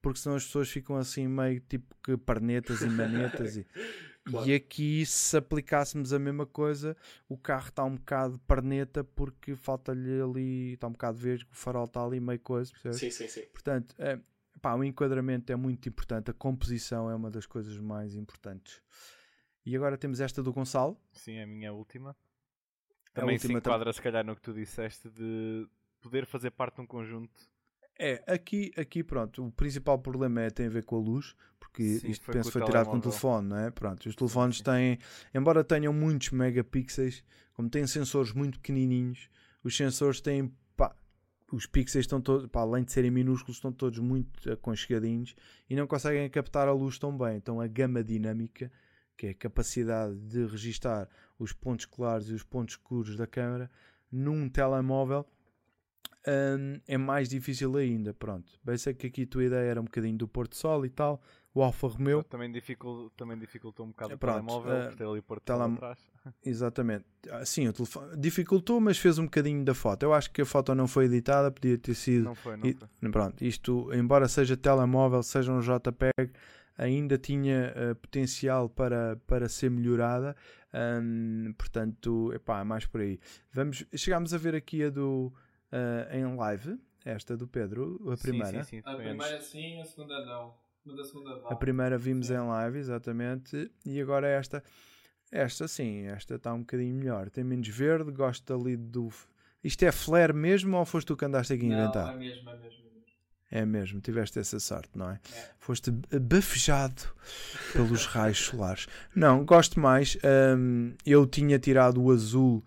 porque senão as pessoas ficam assim meio tipo que parnetas e manetas e, [LAUGHS] claro. e aqui se aplicássemos a mesma coisa o carro está um bocado parneta porque falta-lhe ali está um bocado verde, o farol está ali meio coisa percebes? sim, sim, sim portanto é, pá, o enquadramento é muito importante a composição é uma das coisas mais importantes e agora temos esta do Gonçalo sim, é a minha última também a última se enquadra se calhar no que tu disseste de poder fazer parte de um conjunto é, aqui, aqui pronto, o principal problema é, tem a ver com a luz, porque Sim, isto foi penso foi tirado com o telefone, não é? Pronto, os telefones têm, embora tenham muitos megapixels, como têm sensores muito pequenininhos, os sensores têm, pá, os pixels estão todos, pá, além de serem minúsculos, estão todos muito aconchegadinhos e não conseguem captar a luz tão bem. Então a gama dinâmica, que é a capacidade de registar os pontos claros e os pontos escuros da câmera, num telemóvel um, é mais difícil ainda. Pronto, bem sei que aqui a tua ideia era um bocadinho do Porto Sol e tal. O Alfa Romeo também, dificultou, também dificultou um bocado Pronto, o telemóvel uh, por ter ali Porto Sol atrás. [LAUGHS] Exatamente, ah, sim, o telefone dificultou, mas fez um bocadinho da foto. Eu acho que a foto não foi editada, podia ter sido. Não foi, não e, foi. Pronto, isto, embora seja telemóvel, seja um JPEG, ainda tinha uh, potencial para, para ser melhorada. Um, portanto, epá, é mais por aí. Vamos, chegámos a ver aqui a do uh, em live, esta do Pedro, a primeira. Sim, sim, sim. A primeira sim, a segunda não. A, segunda a primeira vimos sim. em live, exatamente, e agora esta. Esta sim, esta está um bocadinho melhor. Tem menos verde, gosto ali do. Isto é flare mesmo ou foste tu que andaste aqui a inventar? Não, é mesmo, é mesmo. É mesmo, tiveste essa sorte, não é? é. Foste bafejado pelos raios solares. Não, gosto mais. Um, eu tinha tirado o azul,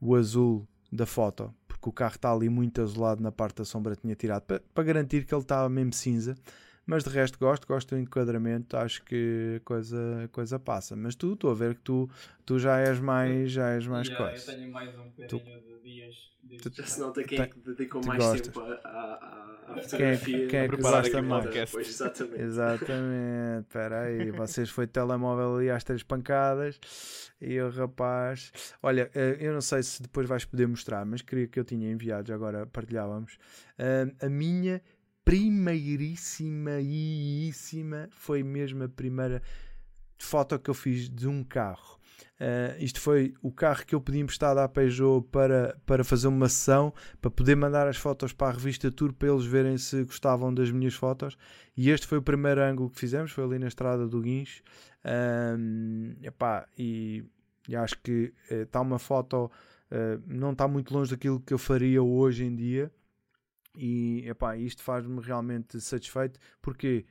o azul da foto que o carro está ali muito azulado na parte da sombra, tinha tirado para, para garantir que ele estava mesmo cinza. Mas de resto gosto, gosto do enquadramento, acho que a coisa, a coisa passa. Mas tu, estou a ver que tu, tu já és mais, já és mais yeah, coisa. Eu tenho mais um bocadinho tu, de dias. Tu, já se nota quem é que dedicou mais gostas. tempo à, à, à fotografia. Quem, quem é que gosta mais? Pois, exatamente. exatamente. Espera aí, [LAUGHS] vocês foi telemóvel ali às três pancadas e o rapaz... Olha, eh, eu não sei se depois vais poder mostrar, mas queria que eu tinha enviado, já agora partilhávamos. A minha primeiríssima foi mesmo a primeira foto que eu fiz de um carro. Uh, isto foi o carro que eu pedi emprestado à Peugeot para, para fazer uma sessão, para poder mandar as fotos para a revista Tour, para eles verem se gostavam das minhas fotos. E este foi o primeiro ângulo que fizemos, foi ali na estrada do Guincho. Um, epá, e, e, acho que está eh, uma foto, uh, não está muito longe daquilo que eu faria hoje em dia. E epá, isto faz-me realmente satisfeito porque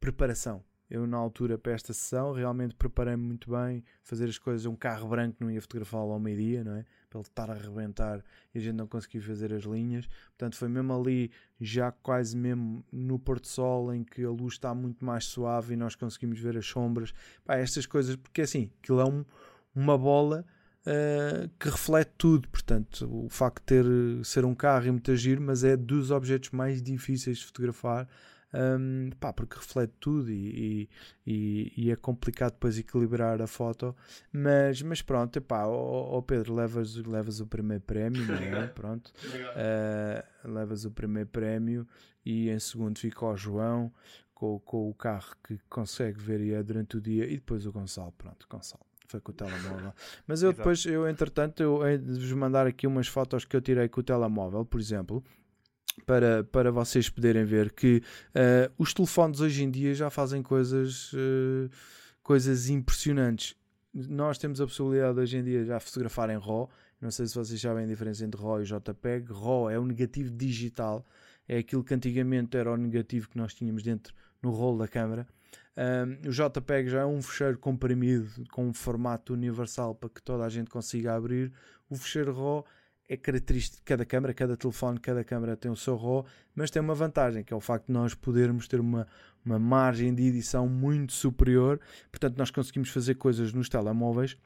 preparação. Eu, na altura, para esta sessão, realmente preparei-me muito bem. Fazer as coisas, um carro branco não ia fotografá-lo ao meio-dia, não é? Para ele estar a arrebentar e a gente não conseguir fazer as linhas. Portanto, foi mesmo ali, já quase mesmo no Porto Sol, em que a luz está muito mais suave e nós conseguimos ver as sombras. Pá, estas coisas, porque assim, aquilo é um, uma bola uh, que reflete tudo. Portanto, o facto de ter, ser um carro e muito giro, mas é dos objetos mais difíceis de fotografar. Um, pá, porque reflete tudo e, e, e, é complicado depois equilibrar a foto, mas, mas pronto, epá, ó, Pedro, levas, levas o primeiro prémio, é? Pronto, uh, levas o primeiro prémio e em segundo fica o João com, com o carro que consegue ver e é durante o dia e depois o Gonçalo, pronto, Gonçalo foi com o telemóvel. [LAUGHS] Mas eu depois, eu entretanto, eu hei de vos mandar aqui umas fotos que eu tirei com o telemóvel, por exemplo. para, para vocês poderem ver que uh, os telefones hoje em dia já fazem coisas, uh, coisas impressionantes. Nós temos a possibilidade hoje em dia já fotografar em RAW. Não sei se vocês sabem a diferença entre RAW e JPEG. RAW é o negativo digital, é aquilo que antigamente era o negativo que nós tínhamos dentro no rolo da câmera. Um, o JPEG já é um fecheiro comprimido com um formato universal para que toda a gente consiga abrir. O fecheiro RAW é característico de cada câmera, cada telefone, cada câmera tem o seu RAW, mas tem uma vantagem, que é o facto de nós podermos ter uma, uma margem de edição muito superior, portanto nós conseguimos fazer coisas nos telemóveis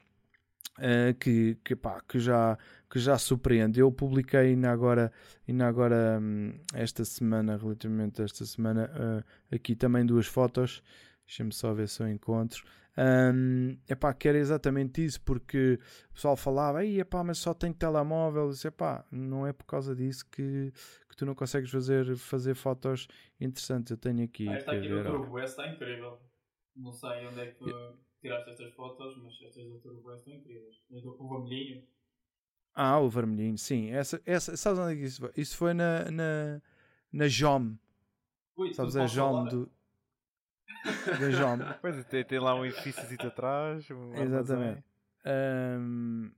uh, que, que, pá, que, já, que já surpreende. Eu publiquei ainda agora, ainda agora um, esta semana, relativamente a esta semana, uh, aqui também duas fotos, deixa-me só ver se eu encontro, um, epá, que era exatamente isso, porque o pessoal falava, Ei, epá, mas só tem telemóvel. Disse, epá, não é por causa disso que, que tu não consegues fazer, fazer fotos interessantes. Eu tenho aqui. Ah, esta aqui do Turbo S está incrível. Não sei onde é que tu tiraste estas fotos, mas estas do Turbo S estão incríveis. O vermelhinho. Ah, o vermelhinho, sim. Essa, essa, sabes onde é que isso foi? Isso foi na, na, na JOM. Ui, sabes a JOM do. Pois tem, tem lá um edifício atrás. Um Exatamente. Um,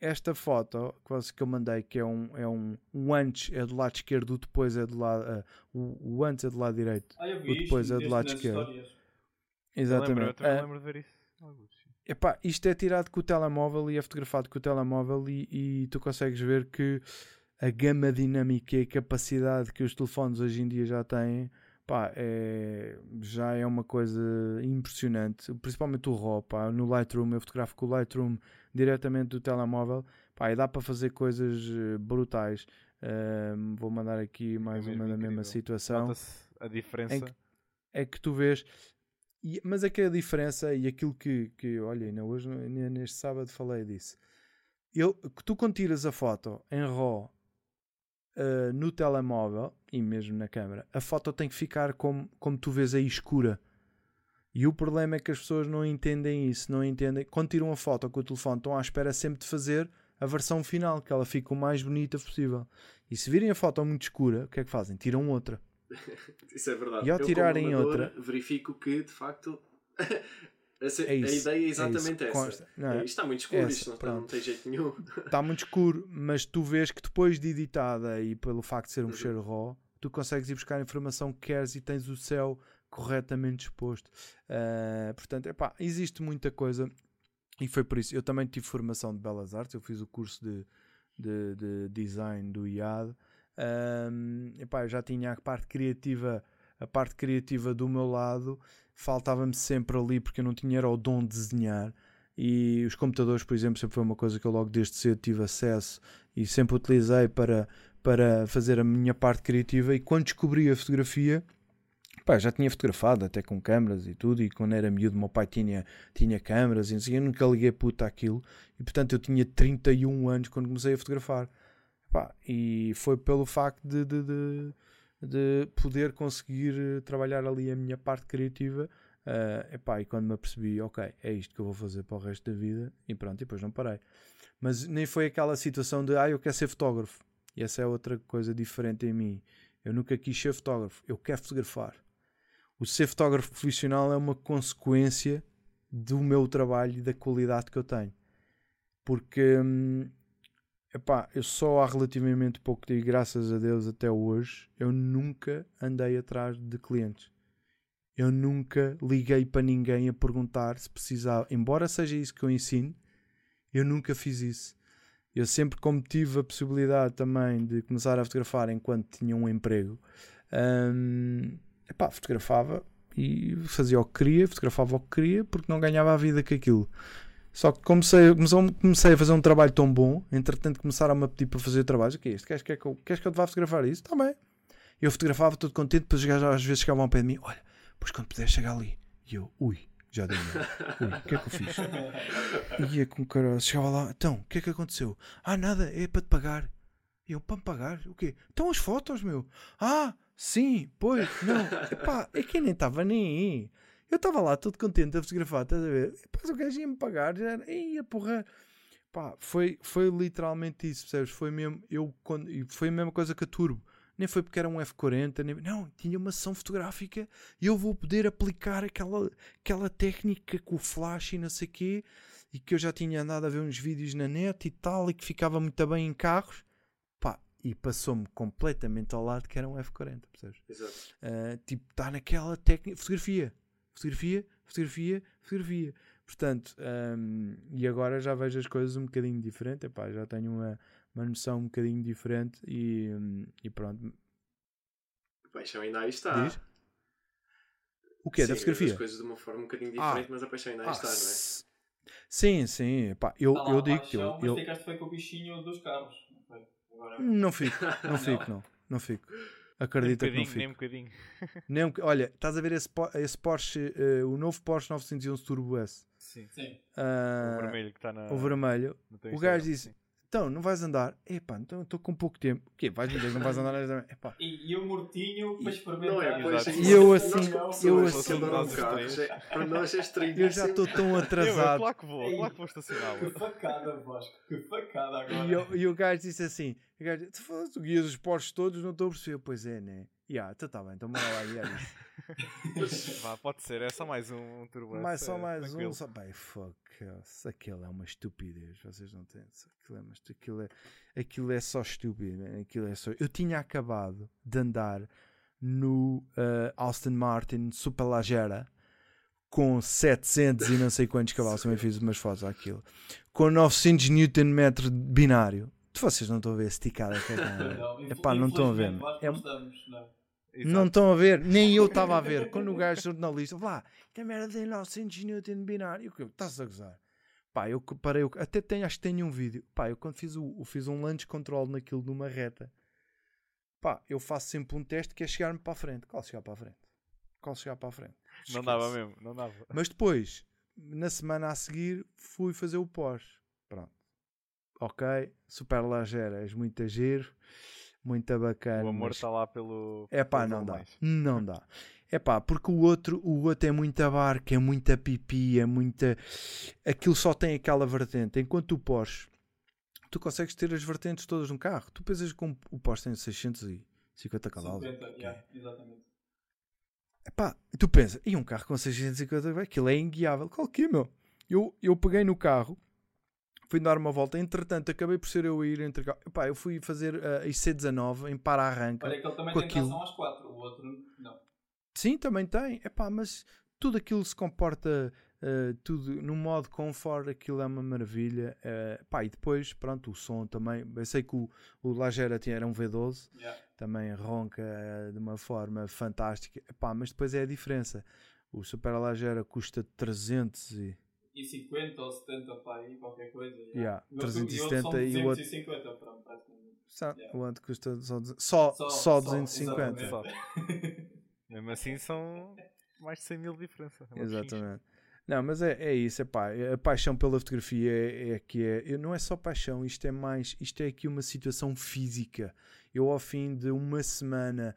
esta foto que eu mandei, que é um, é um, um antes é do lado esquerdo, o depois é do lado. Uh, o, antes é do lado direito. Ah, o depois é do lado esquerdo. Histórias. Exatamente. Eu lembro, uh, de ver isso. Epá, isto é tirado com o telemóvel e é fotografado com o telemóvel e, e tu consegues ver que a gama dinâmica e a capacidade que os telefones hoje em dia já têm pá, é, já é uma coisa impressionante, principalmente o RAW, pá, no Lightroom, eu fotografo com o Lightroom diretamente do telemóvel, pá, e dá para fazer coisas eh, brutais. Um, vou mandar aqui mais é uma da mesma situação. A diferença que, é que tu vês, e, mas é que a diferença e aquilo que, que olha, ainda hoje, neste sábado falei disso. Eu, que tu quando tiras a foto em RAW uh, no telemóvel e mesmo na câmera, a foto tem que ficar como, como tu vês aí escura. E o problema é que as pessoas não entendem isso, não entendem. Quando tiram a foto com o telefone, estão à espera sempre de fazer a versão final, que ela fique o mais bonita possível. E se virem a foto muito escura, o que é que fazem? Tiram outra. [LAUGHS] Isso é verdade. E ao Eu, tirarem outra, verifico que de facto [LAUGHS] Essa, é isso, a ideia é exatamente é essa. Não, é? Isto está muito escuro, essa, isto não, está, não, tem jeito nenhum. Está muito escuro, mas tu vês que depois de editada e pelo facto de ser um fecheiro RAW, tu consegues ir buscar a informação que queres e tens o céu corretamente exposto. Uh, portanto, epá, existe muita coisa e foi por isso. Eu também tive formação de Belas Artes, eu fiz o curso de, de, de design do IAD. Um, epá, eu já tinha a parte criativa a parte criativa do meu lado faltava-me sempre ali porque eu não tinha era o dom de desenhar. E os computadores, por exemplo, sempre foi uma coisa que eu logo desde cedo tive acesso e sempre utilizei para, para fazer a minha parte criativa. E quando descobri a fotografia pá, já tinha fotografado até com câmaras e tudo. E quando era miúdo meu pai tinha, tinha câmaras e assim, eu nunca liguei puta aquilo e portanto eu tinha 31 anos quando comecei a fotografar. Pá, e foi pelo facto de, de, de de poder conseguir eh, trabalhar ali a minha parte criativa. Uh, epá, e quando me apercebi, ok, é isto que eu vou fazer para o resto da vida, e pronto, e depois não parei. Mas nem foi aquela situação de, ah, eu quero ser fotógrafo. E essa é outra coisa diferente em mim. Eu nunca quis ser fotógrafo, eu quero fotografar. O ser fotógrafo profissional é uma consequência do meu trabalho e da qualidade que eu tenho. Porque hum, Epá, eu só há relativamente pouco tempo, graças a Deus até hoje, eu nunca andei atrás de clientes. Eu nunca liguei para ninguém a perguntar se precisava. Embora seja isso que eu ensino, eu nunca fiz isso. Eu sempre, como tive a possibilidade também de começar a fotografar enquanto tinha um emprego, hum, epá, fotografava e fazia o que queria, fotografava o que queria, porque não ganhava a vida com aquilo. Só que comecei, comecei a fazer um trabalho tão bom, entretanto começaram-me a pedir para fazer trabalhos. O que é isto? Queres, queres, que eu, queres que eu te vá fotografar isso? Está bem. Eu fotografava todo contente, depois às vezes chegavam ao pé de mim: Olha, pois quando puder chegar ali. E eu, ui, já dei [LAUGHS] Ui, o que é que eu fiz? Ia com cara, chegava lá, então, o que é que aconteceu? Ah, nada, é para te pagar. E eu, para me pagar? O quê? Então as fotos, meu. Ah, sim, pois, não. [LAUGHS] Epá, é que nem estava nem aí. Eu estava lá todo contente a fotografar, estás a ver? E depois o gajo ia-me pagar, já era, ei, a porra. Pá, foi, foi literalmente isso, percebes? Foi mesmo, eu, quando, foi a mesma coisa que a Turbo. nem foi porque era um F40, nem... não, tinha uma sessão fotográfica e eu vou poder aplicar aquela, aquela técnica com o flash e não sei o quê, e que eu já tinha andado a ver uns vídeos na net e tal, e que ficava muito bem em carros, pá, e passou-me completamente ao lado que era um F40, percebes? Exato. Uh, tipo, está naquela técnica, fotografia, fotografia, fotografia, fotografia. Portanto, um, e agora já vejo as coisas um bocadinho diferente, epá, já tenho uma, uma noção um bocadinho diferente e, hum, e pronto. A paixão ainda aí está. Diz? O que é? Da fotografia? as coisas de uma forma um bocadinho diferente, ah, mas a paixão ainda aí ah, está, não é? Sim, sim. Pá, eu, tá eu digo que eu, mas eu... ficaste foi com o bichinho dos carros. Agora... Não fico, [LAUGHS] não fico, não. Não fico. Acredita [LAUGHS] nem um que não fico. Nem um bocadinho. Nem um, olha, estás a ver esse, esse Porsche, uh, o novo Porsche 911 Turbo S? Sim. Sim. Uh, o vermelho que está na. O vermelho. O gajo disse: então, não vais andar? Epá, então estou com pouco tempo. O quê? Vais dizer que não vais andar? Epá. E, e o mortinho para experimentar. Não é, pois, e eu assim, eu assim, para nós é estranho. Eu já estou tão atrasado. Eu, claro que vou, claro que vou estacionar. Que facada, Vasco, que facada agora. E, eu, e o gajo disse assim: o gajo, tu, tu guias os postos todos, não estou a perceber. Pois é, né? Yeah, então está bem, então bora lá e é isso. Vá, pode ser, é só mais um, um. Mais só mais tranquilo. um, só... Bem, fuck, aquilo é uma estupidez, vocês não têm, aquilo é, mas aquilo é, aquilo é só estúpido, aquilo é só... Eu tinha acabado de andar no uh, Austin Martin Superleggera com 700 e não sei quantos cavalos, também fiz umas fotos àquilo, com 900 Nm binário. Vocês não estão a ver esticada que é, é pá, não estão a ver. É. Não estão a ver, nem eu estava a ver. Quando o gajo jornalista, lá, que merda tem 900 Newton binário, que estás a gozar. Pá, eu parei, eu, até tenho, acho que tenho um vídeo. Pá, eu quando fiz, o, eu fiz um launch control naquilo numa reta, pá, eu faço sempre um teste que é chegar-me para a frente. Qual chegar para a frente? Qual chegar para a frente? Esquece. Não dava mesmo, não dava. Mas depois, na semana a seguir, fui fazer o pós. Pronto. Ok, super ligeira, és muito giro muito bacana. O amor está mas... lá pelo. É pá, não dá. Mais. Não dá. É pá, porque o outro, o outro é muita barca, é muita pipi, é muita. Aquilo só tem aquela vertente. Enquanto o Porsche, tu consegues ter as vertentes todas no carro. Tu pensas que o Porsche tem 650 cavalos. 50, yeah, exatamente. Epá, tu pensas, e um carro com 650, aquilo é inguiável. Qual que é, meu? Eu, eu peguei no carro, fui dar uma volta. Entretanto, acabei por ser eu a ir entre. Epá, eu fui fazer a uh, IC19 em para-arranca. Olha, que ele também tem aquilo. às 4, o outro não. Sim, também tem. Epá, mas tudo aquilo se comporta. Uh, tudo no modo conforto, aquilo é uma maravilha. Uh, pá, e depois, pronto, o som também. Eu sei que o, o Lagera tinha, era um V12, yeah. também ronca uh, de uma forma fantástica. Epá, mas depois é a diferença. O Super Lagera custa 300 e e 50 ou 70 para aí, qualquer coisa. Yeah. 370 e o outro. 250, pronto, yeah. O outro custa só, só, só, só 250. Só. [LAUGHS] Mesmo assim são mais de 100 mil de diferença. É exatamente. Não, mas é, é isso, é pá, a paixão pela fotografia é, é que é, não é só paixão, isto é mais, isto é aqui uma situação física. Eu ao fim de uma semana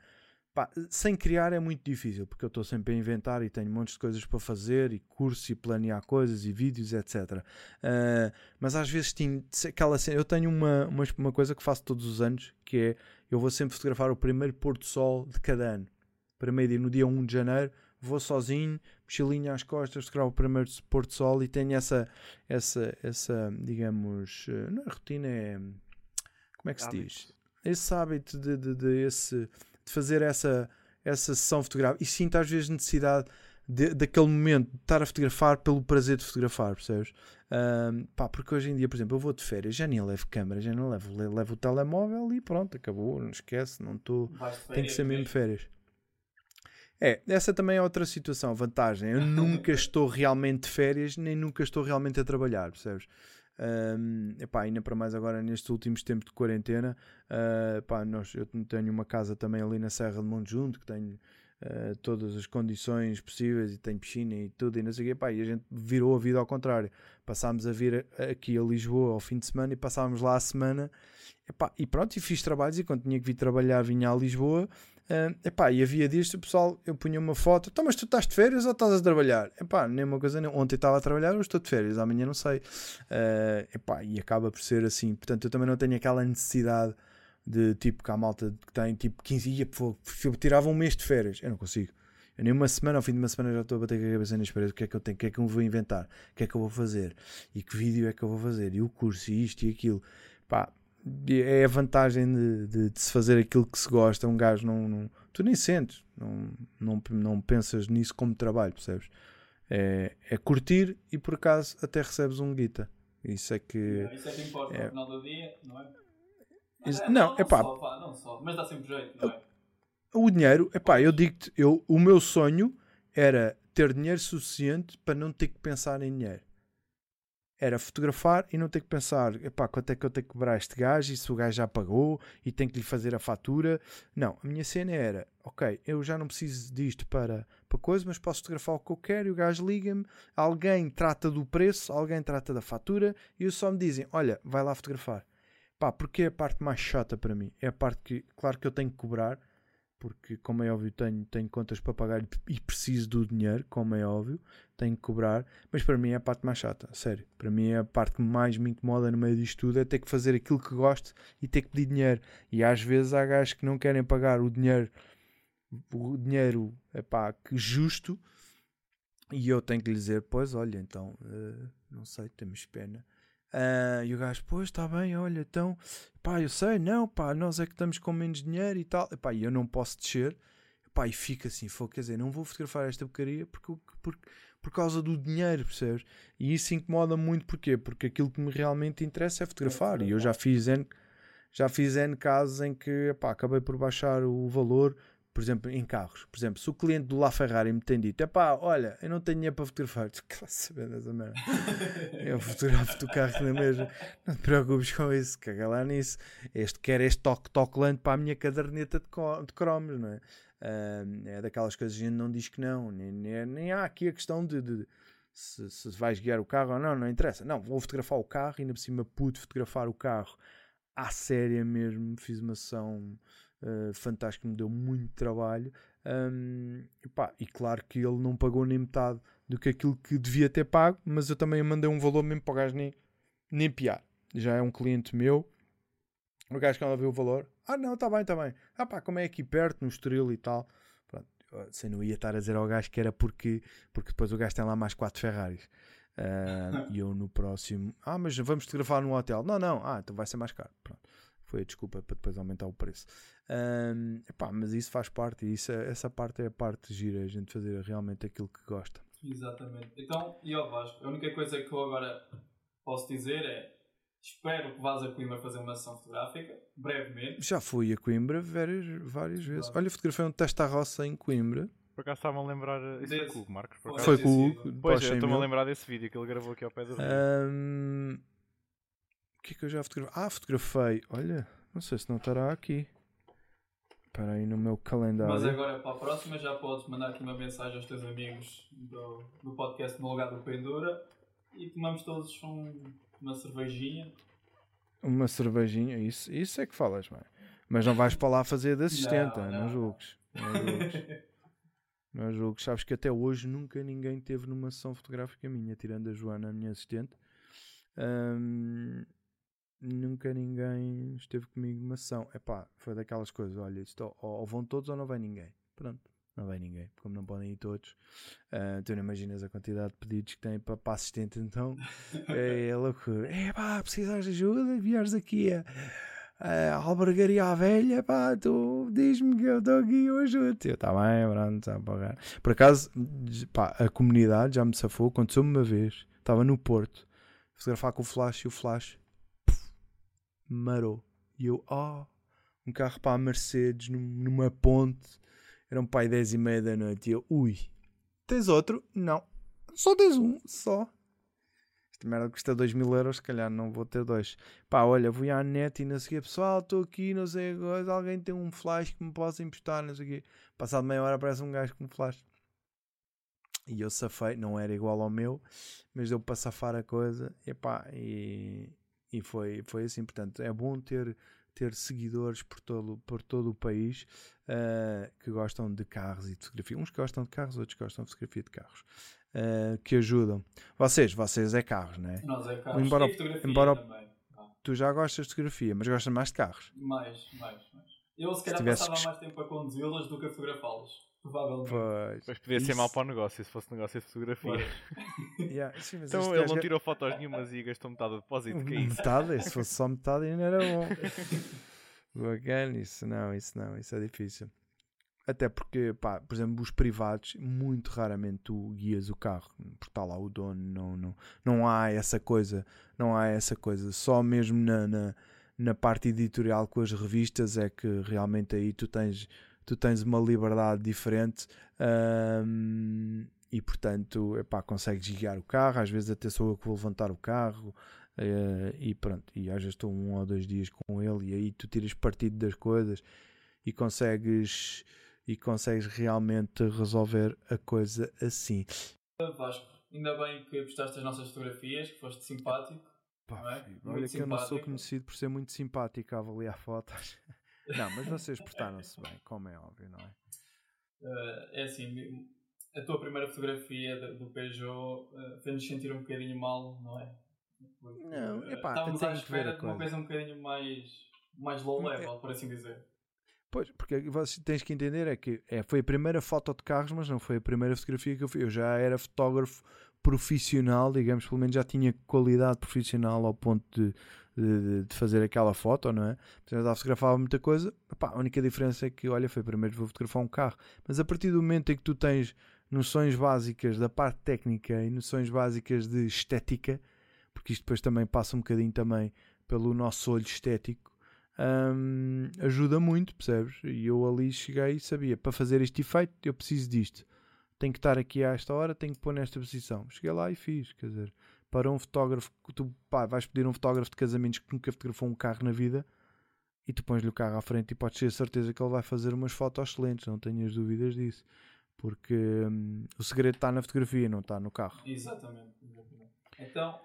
Pá, sem criar é muito difícil, porque eu estou sempre a inventar e tenho montes de coisas para fazer, e cursos, e planear coisas, e vídeos, etc. Uh, ah, mas às vezes tenho aquela cena. Eu tenho uma, uma, uma, coisa que faço todos os anos, que é eu vou sempre fotografar o primeiro pôr do sol de cada ano. Primeiro dia, no dia 1 de janeiro, vou sozinho, mochilinha às costas, fotografo o primeiro pôr do sol e tenho essa, essa, essa digamos, ah, não é rotina, é. Como é que se diz? Esse hábito de, de, de esse de fazer essa, essa sessão fotográfica e sinto às vezes necessidade de, daquele momento de estar a fotografar pelo prazer de fotografar, percebes? Um, pá, porque hoje em dia, por exemplo, eu vou de férias, já nem levo câmera, já não levo, levo o telemóvel e pronto, acabou, não esquece, não estou. Tem que ser mesmo férias. É, essa também é outra situação, vantagem. Eu nunca [LAUGHS] estou realmente de férias, nem nunca estou realmente a trabalhar, percebes? Um, epá, ainda para mais agora nestes últimos tempos de quarentena, uh, epá, nós, eu tenho uma casa também ali na Serra de Monte que tenho uh, todas as condições possíveis e tenho piscina e tudo e não sei o quê, epá, e a gente virou a vida ao contrário. Passámos a vir aqui a Lisboa ao fim de semana e passávamos lá a semana epá, e pronto, e fiz trabalhos e quando tinha que vir trabalhar vinha a Lisboa Uh, epá, e havia disto, o pessoal, eu punha uma foto, então, mas tu estás de férias ou estás a trabalhar? Epá, nem uma coisa, nem. ontem estava a trabalhar, hoje estou de férias, amanhã não sei. Uh, epá, e acaba por ser assim, portanto, eu também não tenho aquela necessidade de tipo que há malta que tem tipo 15 dias, eu tirava um mês de férias. Eu não consigo. Eu nem uma semana, ao fim de uma semana já estou a bater com a cabeça nas paredes. O que é que eu tenho? O que é que eu vou inventar? O que é que eu vou fazer? E que vídeo é que eu vou fazer? E o curso, e isto e aquilo. Pá, é a vantagem de, de, de, se fazer aquilo que se gosta. Um gajo não. não tu nem sentes, não, não, não pensas nisso como trabalho, percebes? É, é curtir e por acaso até recebes um guita. Isso é que. isso é que importa é... no final do dia, não é? É, não, é pá. Só, pá, não só, mas dá sempre jeito, não é? O dinheiro, é pá, eu digo-te, eu, o meu sonho era ter dinheiro suficiente para não ter que pensar em dinheiro era fotografar e não ter que pensar, epá, quanto é que eu tenho que cobrar este gajo e se o gajo já pagou e tenho que lhe fazer a fatura. Não, a minha cena era, ok, eu já não preciso disto para, para coisa, mas posso fotografar o que eu quero e o gajo liga-me, alguém trata do preço, alguém trata da fatura e eles só me dizem, olha, vai lá fotografar. Pá, porque é a parte mais chata para mim. É a parte que, claro que eu tenho que cobrar, porque, como é óbvio, tenho, tenho contas para pagar e preciso do dinheiro, como é óbvio, tenho que cobrar, mas para mim é a parte mais chata, sério. Para mim é a parte que mais me incomoda no meio disto tudo, é ter que fazer aquilo que gosto e ter que pedir dinheiro. E às vezes há gajos que não querem pagar o dinheiro, o dinheiro, epá, que justo, e eu tenho que lhe dizer, pois olha, então, uh, não sei, temos pena. Uh, e o gajo, pois está bem, olha, então, pá, eu sei, não, pá, nós é que estamos com menos dinheiro e tal, pá, e eu não posso descer, pá, e fica assim, quer dizer, não vou fotografar esta porcaria porque, porque, por causa do dinheiro, percebes? E isso incomoda muito, porquê? Porque aquilo que me realmente interessa é fotografar, e eu já fiz N, já fiz N casos em que, pá, acabei por baixar o valor por exemplo, em carros. Por exemplo, se o cliente do La Ferrari me tem dito, é pá, olha, eu não tenho dinheiro para fotografar, tu quer saber dessa merda? eu fotografo do carro na mesma, não te preocupes com isso, caga lá nisso. Este quer este toque-toque para a minha caderneta de, de cromos, não é? Uh, é daquelas coisas que a gente não diz que não, nem, nem, nem há aqui a questão de, de se, se, vais guiar o carro ou não, não interessa. Não, vou fotografar o carro e ainda por cima pude fotografar o carro à séria mesmo, fiz uma sessão uh, fantástico, me deu muito trabalho. Um, e, pá, e claro que ele não pagou nem metade do que aquilo que devia ter pago, mas eu também mandei um valor mesmo para o gajo nem, nem piar. Já é um cliente meu. O gajo que ela viu o valor, ah não, está bem, está bem. Ah pá, como é aqui perto, no Estoril e tal. Pronto, você não ia estar a dizer ao gajo que era porque, porque depois o gajo tem lá mais quatro Ferraris. Uh, [LAUGHS] e eu no próximo, ah, mas vamos fotografar no hotel. Não, não, ah, então vai ser mais caro. Pronto. Foi a desculpa para depois aumentar o preço. Um, epá, mas isso faz parte, e isso, é, essa parte é a parte gira, a gente fazer realmente aquilo que gosta. Exatamente. Então, e ao Vasco, a única coisa que eu agora posso dizer é espero que vás a Coimbra fazer uma sessão fotográfica, brevemente. Já fui a Coimbra várias, várias vezes. Claro. Olha, fotografei um teste à roça em Coimbra. Por acaso estava a lembrar. Isso Desse... foi com o Hugo Marcos. Por foi com o Hugo. Pois, eu estou-me a lembrar desse vídeo que ele gravou aqui ao pé do Rio. Um... O que é que eu já fotografei? Ah, fotografei. Olha, não sei se não estará aqui. Espera aí no meu calendário. Mas agora para a próxima já podes mandar aqui uma mensagem aos teus amigos do, do podcast No Lugar do Pendura e tomamos todos um, uma cervejinha. Uma cervejinha, isso, isso é que falas, mãe. Mas não vais para lá fazer de assistente, não, não. não julgues. Não julgues. não julgues. Sabes que até hoje nunca ninguém teve numa sessão fotográfica minha, tirando a Joana, a minha assistente. Um, nunca ninguém esteve comigo numa sessão. Epá, foi daquelas coisas, olha, isto, ou, ou, vão todos ou não vai ninguém. Pronto, não vai ninguém, como não podem ir todos. Uh, tu não imaginas a quantidade de pedidos que têm para, para assistente, então [LAUGHS] é, é loucura. É pá, precisas de ajuda, vieres aqui a, a albergaria à velha, pá, tu diz-me que eu estou aqui eu ajudo. Eu, tá bem, pronto, está a pagar. Por acaso, pá, a comunidade já me safou, aconteceu-me uma vez, estava no Porto, fotografar com o flash e o flash marou. E eu, oh, um carro para a Mercedes numa ponte, era um pai 10 e meia da noite. E eu, ui, tens outro? Não, só tens um, só. Esta merda custa 2 mil euros, se calhar não vou ter dois. Pá, olha, vou à net e não sei o quê, pessoal, estou aqui, não sei coisa, alguém tem um flash que me possa emprestar, não sei o quê. Passado meia hora aparece um gajo com um flash. E eu safei, não era igual ao meu, mas deu para safar a coisa, e pá, e, e foi, foi assim, portanto, é bom ter, ter seguidores por todo, por todo o país uh, que gostam de carros e de fotografia. Uns que gostam de carros, outros que gostam de fotografia de carros. Uh, que ajudam. Vocês, vocês é carros, não é? Nós é carros. Embora, embora, também. tu já gostas de fotografia, mas gostas mais de carros. Mais, mais, mais. Eu se calhar tivesses passava que- mais tempo a conduzi-las do que a fotografá-las. Provavelmente. Pois. Mas podia ser Isso- mau para o negócio se fosse negócio de fotografia. [LAUGHS] Yeah, sim, Então ele não é- tirou fotos nenhumas e gastou metade do depósito, que é isso? Metade, se fosse só metade ainda era bom. [LAUGHS] Bacana, isso não, isso não, isso é difícil. Até porque, pá, por exemplo, os privados, muito raramente tu guias o carro, porque está lá o dono, não, não, não há essa coisa, não há essa coisa. Só mesmo na, na, na parte editorial com as revistas é que realmente aí tu tens, tu tens uma liberdade diferente ahm, e portanto, epá, consegues guiar o carro, às vezes até sou eu que vou levantar o carro, eh, e pronto, e às vezes estou um ou dois dias com ele e aí tu tiras partido das coisas e consegues e consegues realmente resolver a coisa assim. Vasco, ainda bem que gostaste das nossas fotografias, que foste simpático. Pá, é? filho, Muito olha que eu não sou conhecido por ser muito simpático a avaliar fotos. Não, mas vocês portaram-se bem, como é óbvio, não é? [LAUGHS] Eh, é assim, a tua primeira fotografia do Peugeot eh, fez-nos sentir um bocadinho mal, não é? Porque, Não, eh, epá, estávamos à a espera de uma coisa. um bocadinho mais, mais low Hum, é- level, por assim dizer. Pois, porque você tens que entender é que é, foi a primeira foto de carros, mas não foi a primeira fotografia que eu fiz. Eu já era fotógrafo profissional, digamos, pelo menos já tinha qualidade profissional ao ponto de, de, de fazer aquela foto, não é? Portanto, já fotografava muita coisa. Epá, a única diferença é que, olha, foi primeiro vou fotografar um carro. Mas a partir do momento em que tu tens noções básicas da parte técnica e noções básicas de estética, porque isto depois também passa um bocadinho também pelo nosso olho estético, hum, ajuda muito, percebes? E eu ali cheguei e sabia, para fazer este efeito eu preciso disto. Tenho que estar aqui a esta hora, tenho que pôr nesta posição. Cheguei lá e fiz, quer dizer, para um fotógrafo, que tu pá, vais pedir um fotógrafo de casamentos que nunca fotografou um carro na vida e tu pões-lhe o carro à frente e podes ter certeza que ele vai fazer umas fotos excelentes, não tenhas dúvidas disso. Porque hum, o segredo está na fotografia, não está no carro. Exatamente. Então,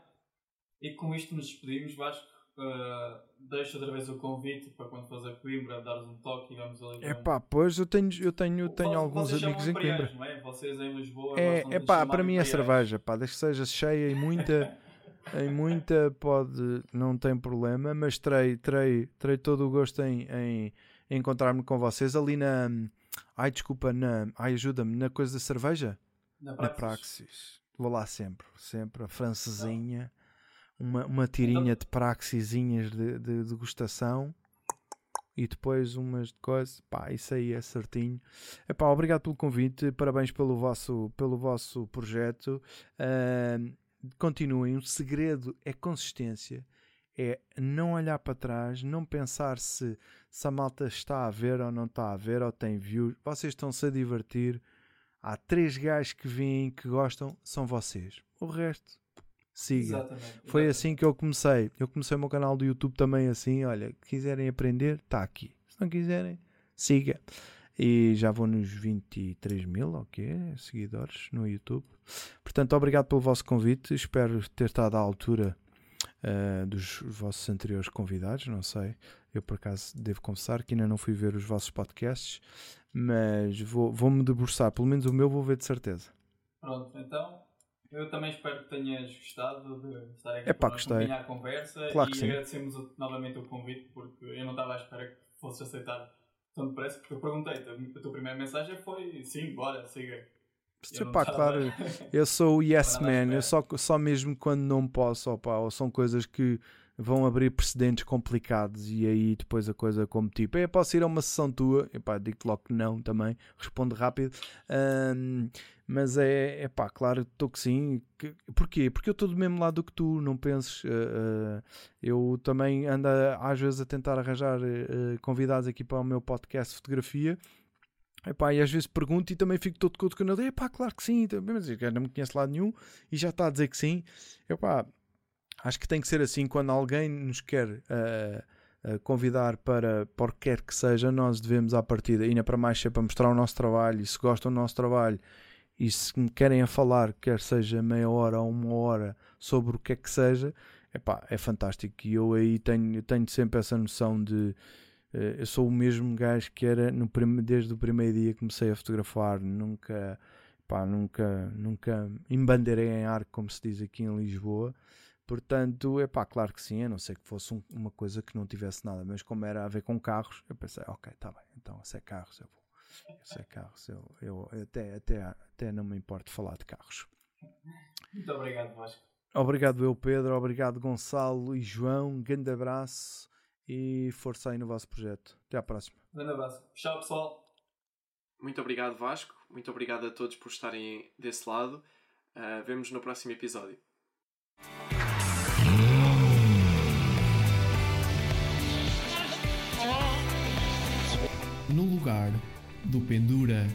e com isto nos despedimos, Vasco. Uh, deixo outra vez o convite para quando fores a Coimbra, dares um toque e vamos ali. É um- pá, pois eu tenho, eu tenho, tenho alguns amigos em Coimbra. Não é? Vocês em Lisboa É, é pá, para mim é cerveja, pá, desde que seja cheia e muita, [LAUGHS] em muita pode, não tem problema, mas terei, terei, terei todo o gosto em, em, em encontrar-me com vocês ali na, ai desculpa, na, ai ajuda-me, na coisa da cerveja, Na na Praxis. Praxis, vou lá sempre, sempre, a francesinha, uma, uma tirinha de praxisinhas de, de degustação. E depois umas de coisas, pá, isso aí é certinho. Epá, obrigado pelo convite, parabéns pelo vosso, pelo vosso projeto. Ahm, continuem, o segredo é consistência, é não olhar para trás, não pensar se, se a malta está a ver ou não está a ver, ou tem views. Vocês estão-se a divertir. Há três gajos que vêm que gostam, são vocês. O resto, siga. Exatamente. Foi exatamente. assim que eu comecei. Eu comecei o meu canal do YouTube também assim. Olha, quiserem aprender, está aqui. Se não quiserem, siga. E já vou nos 23 mil, ok, seguidores no YouTube. Portanto, obrigado pelo vosso convite. Espero ter estado à altura eh, dos vossos anteriores convidados. Não sei, eu por acaso devo confessar que ainda não fui ver os vossos podcasts, mas vou- vou-me debruçar. Pelo menos o meu vou ver de certeza. Pronto, então eu também espero que tenhas gostado de estar aqui Epá, para acompanhar a conversa Claro e agradecemos novamente o convite porque eu não estava à espera que fosse aceitado tão depressa porque eu perguntei-te, a tua primeira mensagem foi sim, bora, siga. Epá, claro, eu sou o [LAUGHS] yes man, eu só, só mesmo quando não posso, opa, ou são coisas que vão abrir precedentes complicados e aí depois a coisa como tipo, "É, posso ir a uma sessão tua? Epá, digo logo que não também, respondo rápido. Ahm, mas é, é pá, claro, estou que sim. Que, porquê? Porque eu estou do mesmo lado que tu, não penses. ah, ah, eu também ando às vezes a tentar arranjar ah, convidados aqui para o meu podcast de fotografia. Epá, e às vezes pergunto e também fico todo com o canal. Epá, claro que sim, mas eu não me conhece lado nenhum e já está a dizer que sim. Epá, acho que tem que ser assim quando alguém nos quer ah, convidar para por que seja, nós devemos à partida, ainda para mais ser para mostrar o nosso trabalho e se gostam do nosso trabalho e se me querem a falar, quer seja meia hora ou uma hora sobre o que é que seja, epá, é fantástico. E eu aí tenho, tenho sempre essa noção de eh, eu sou o mesmo gajo que era no prim- desde o primeiro dia que comecei a fotografar, nunca, pá, nunca, nunca embandeirei em arco, como se diz aqui em Lisboa, Portanto, é pá, claro que sim, a não ser que fosse um, uma coisa que não tivesse nada, mas como era a ver com carros, eu pensei, ok, está bem, então se é carros eu vou. Se é carros, eu, eu até, até, até não me importo falar de carros. Muito obrigado, Vasco. Obrigado eu, Pedro, obrigado Gonçalo e João, um grande abraço e força aí no vosso projeto. Até à próxima. Grande abraço. Tchau, pessoal. Muito obrigado, Vasco. Muito obrigado a todos por estarem desse lado. Uh, vemos no próximo episódio. No lugar do Pendura.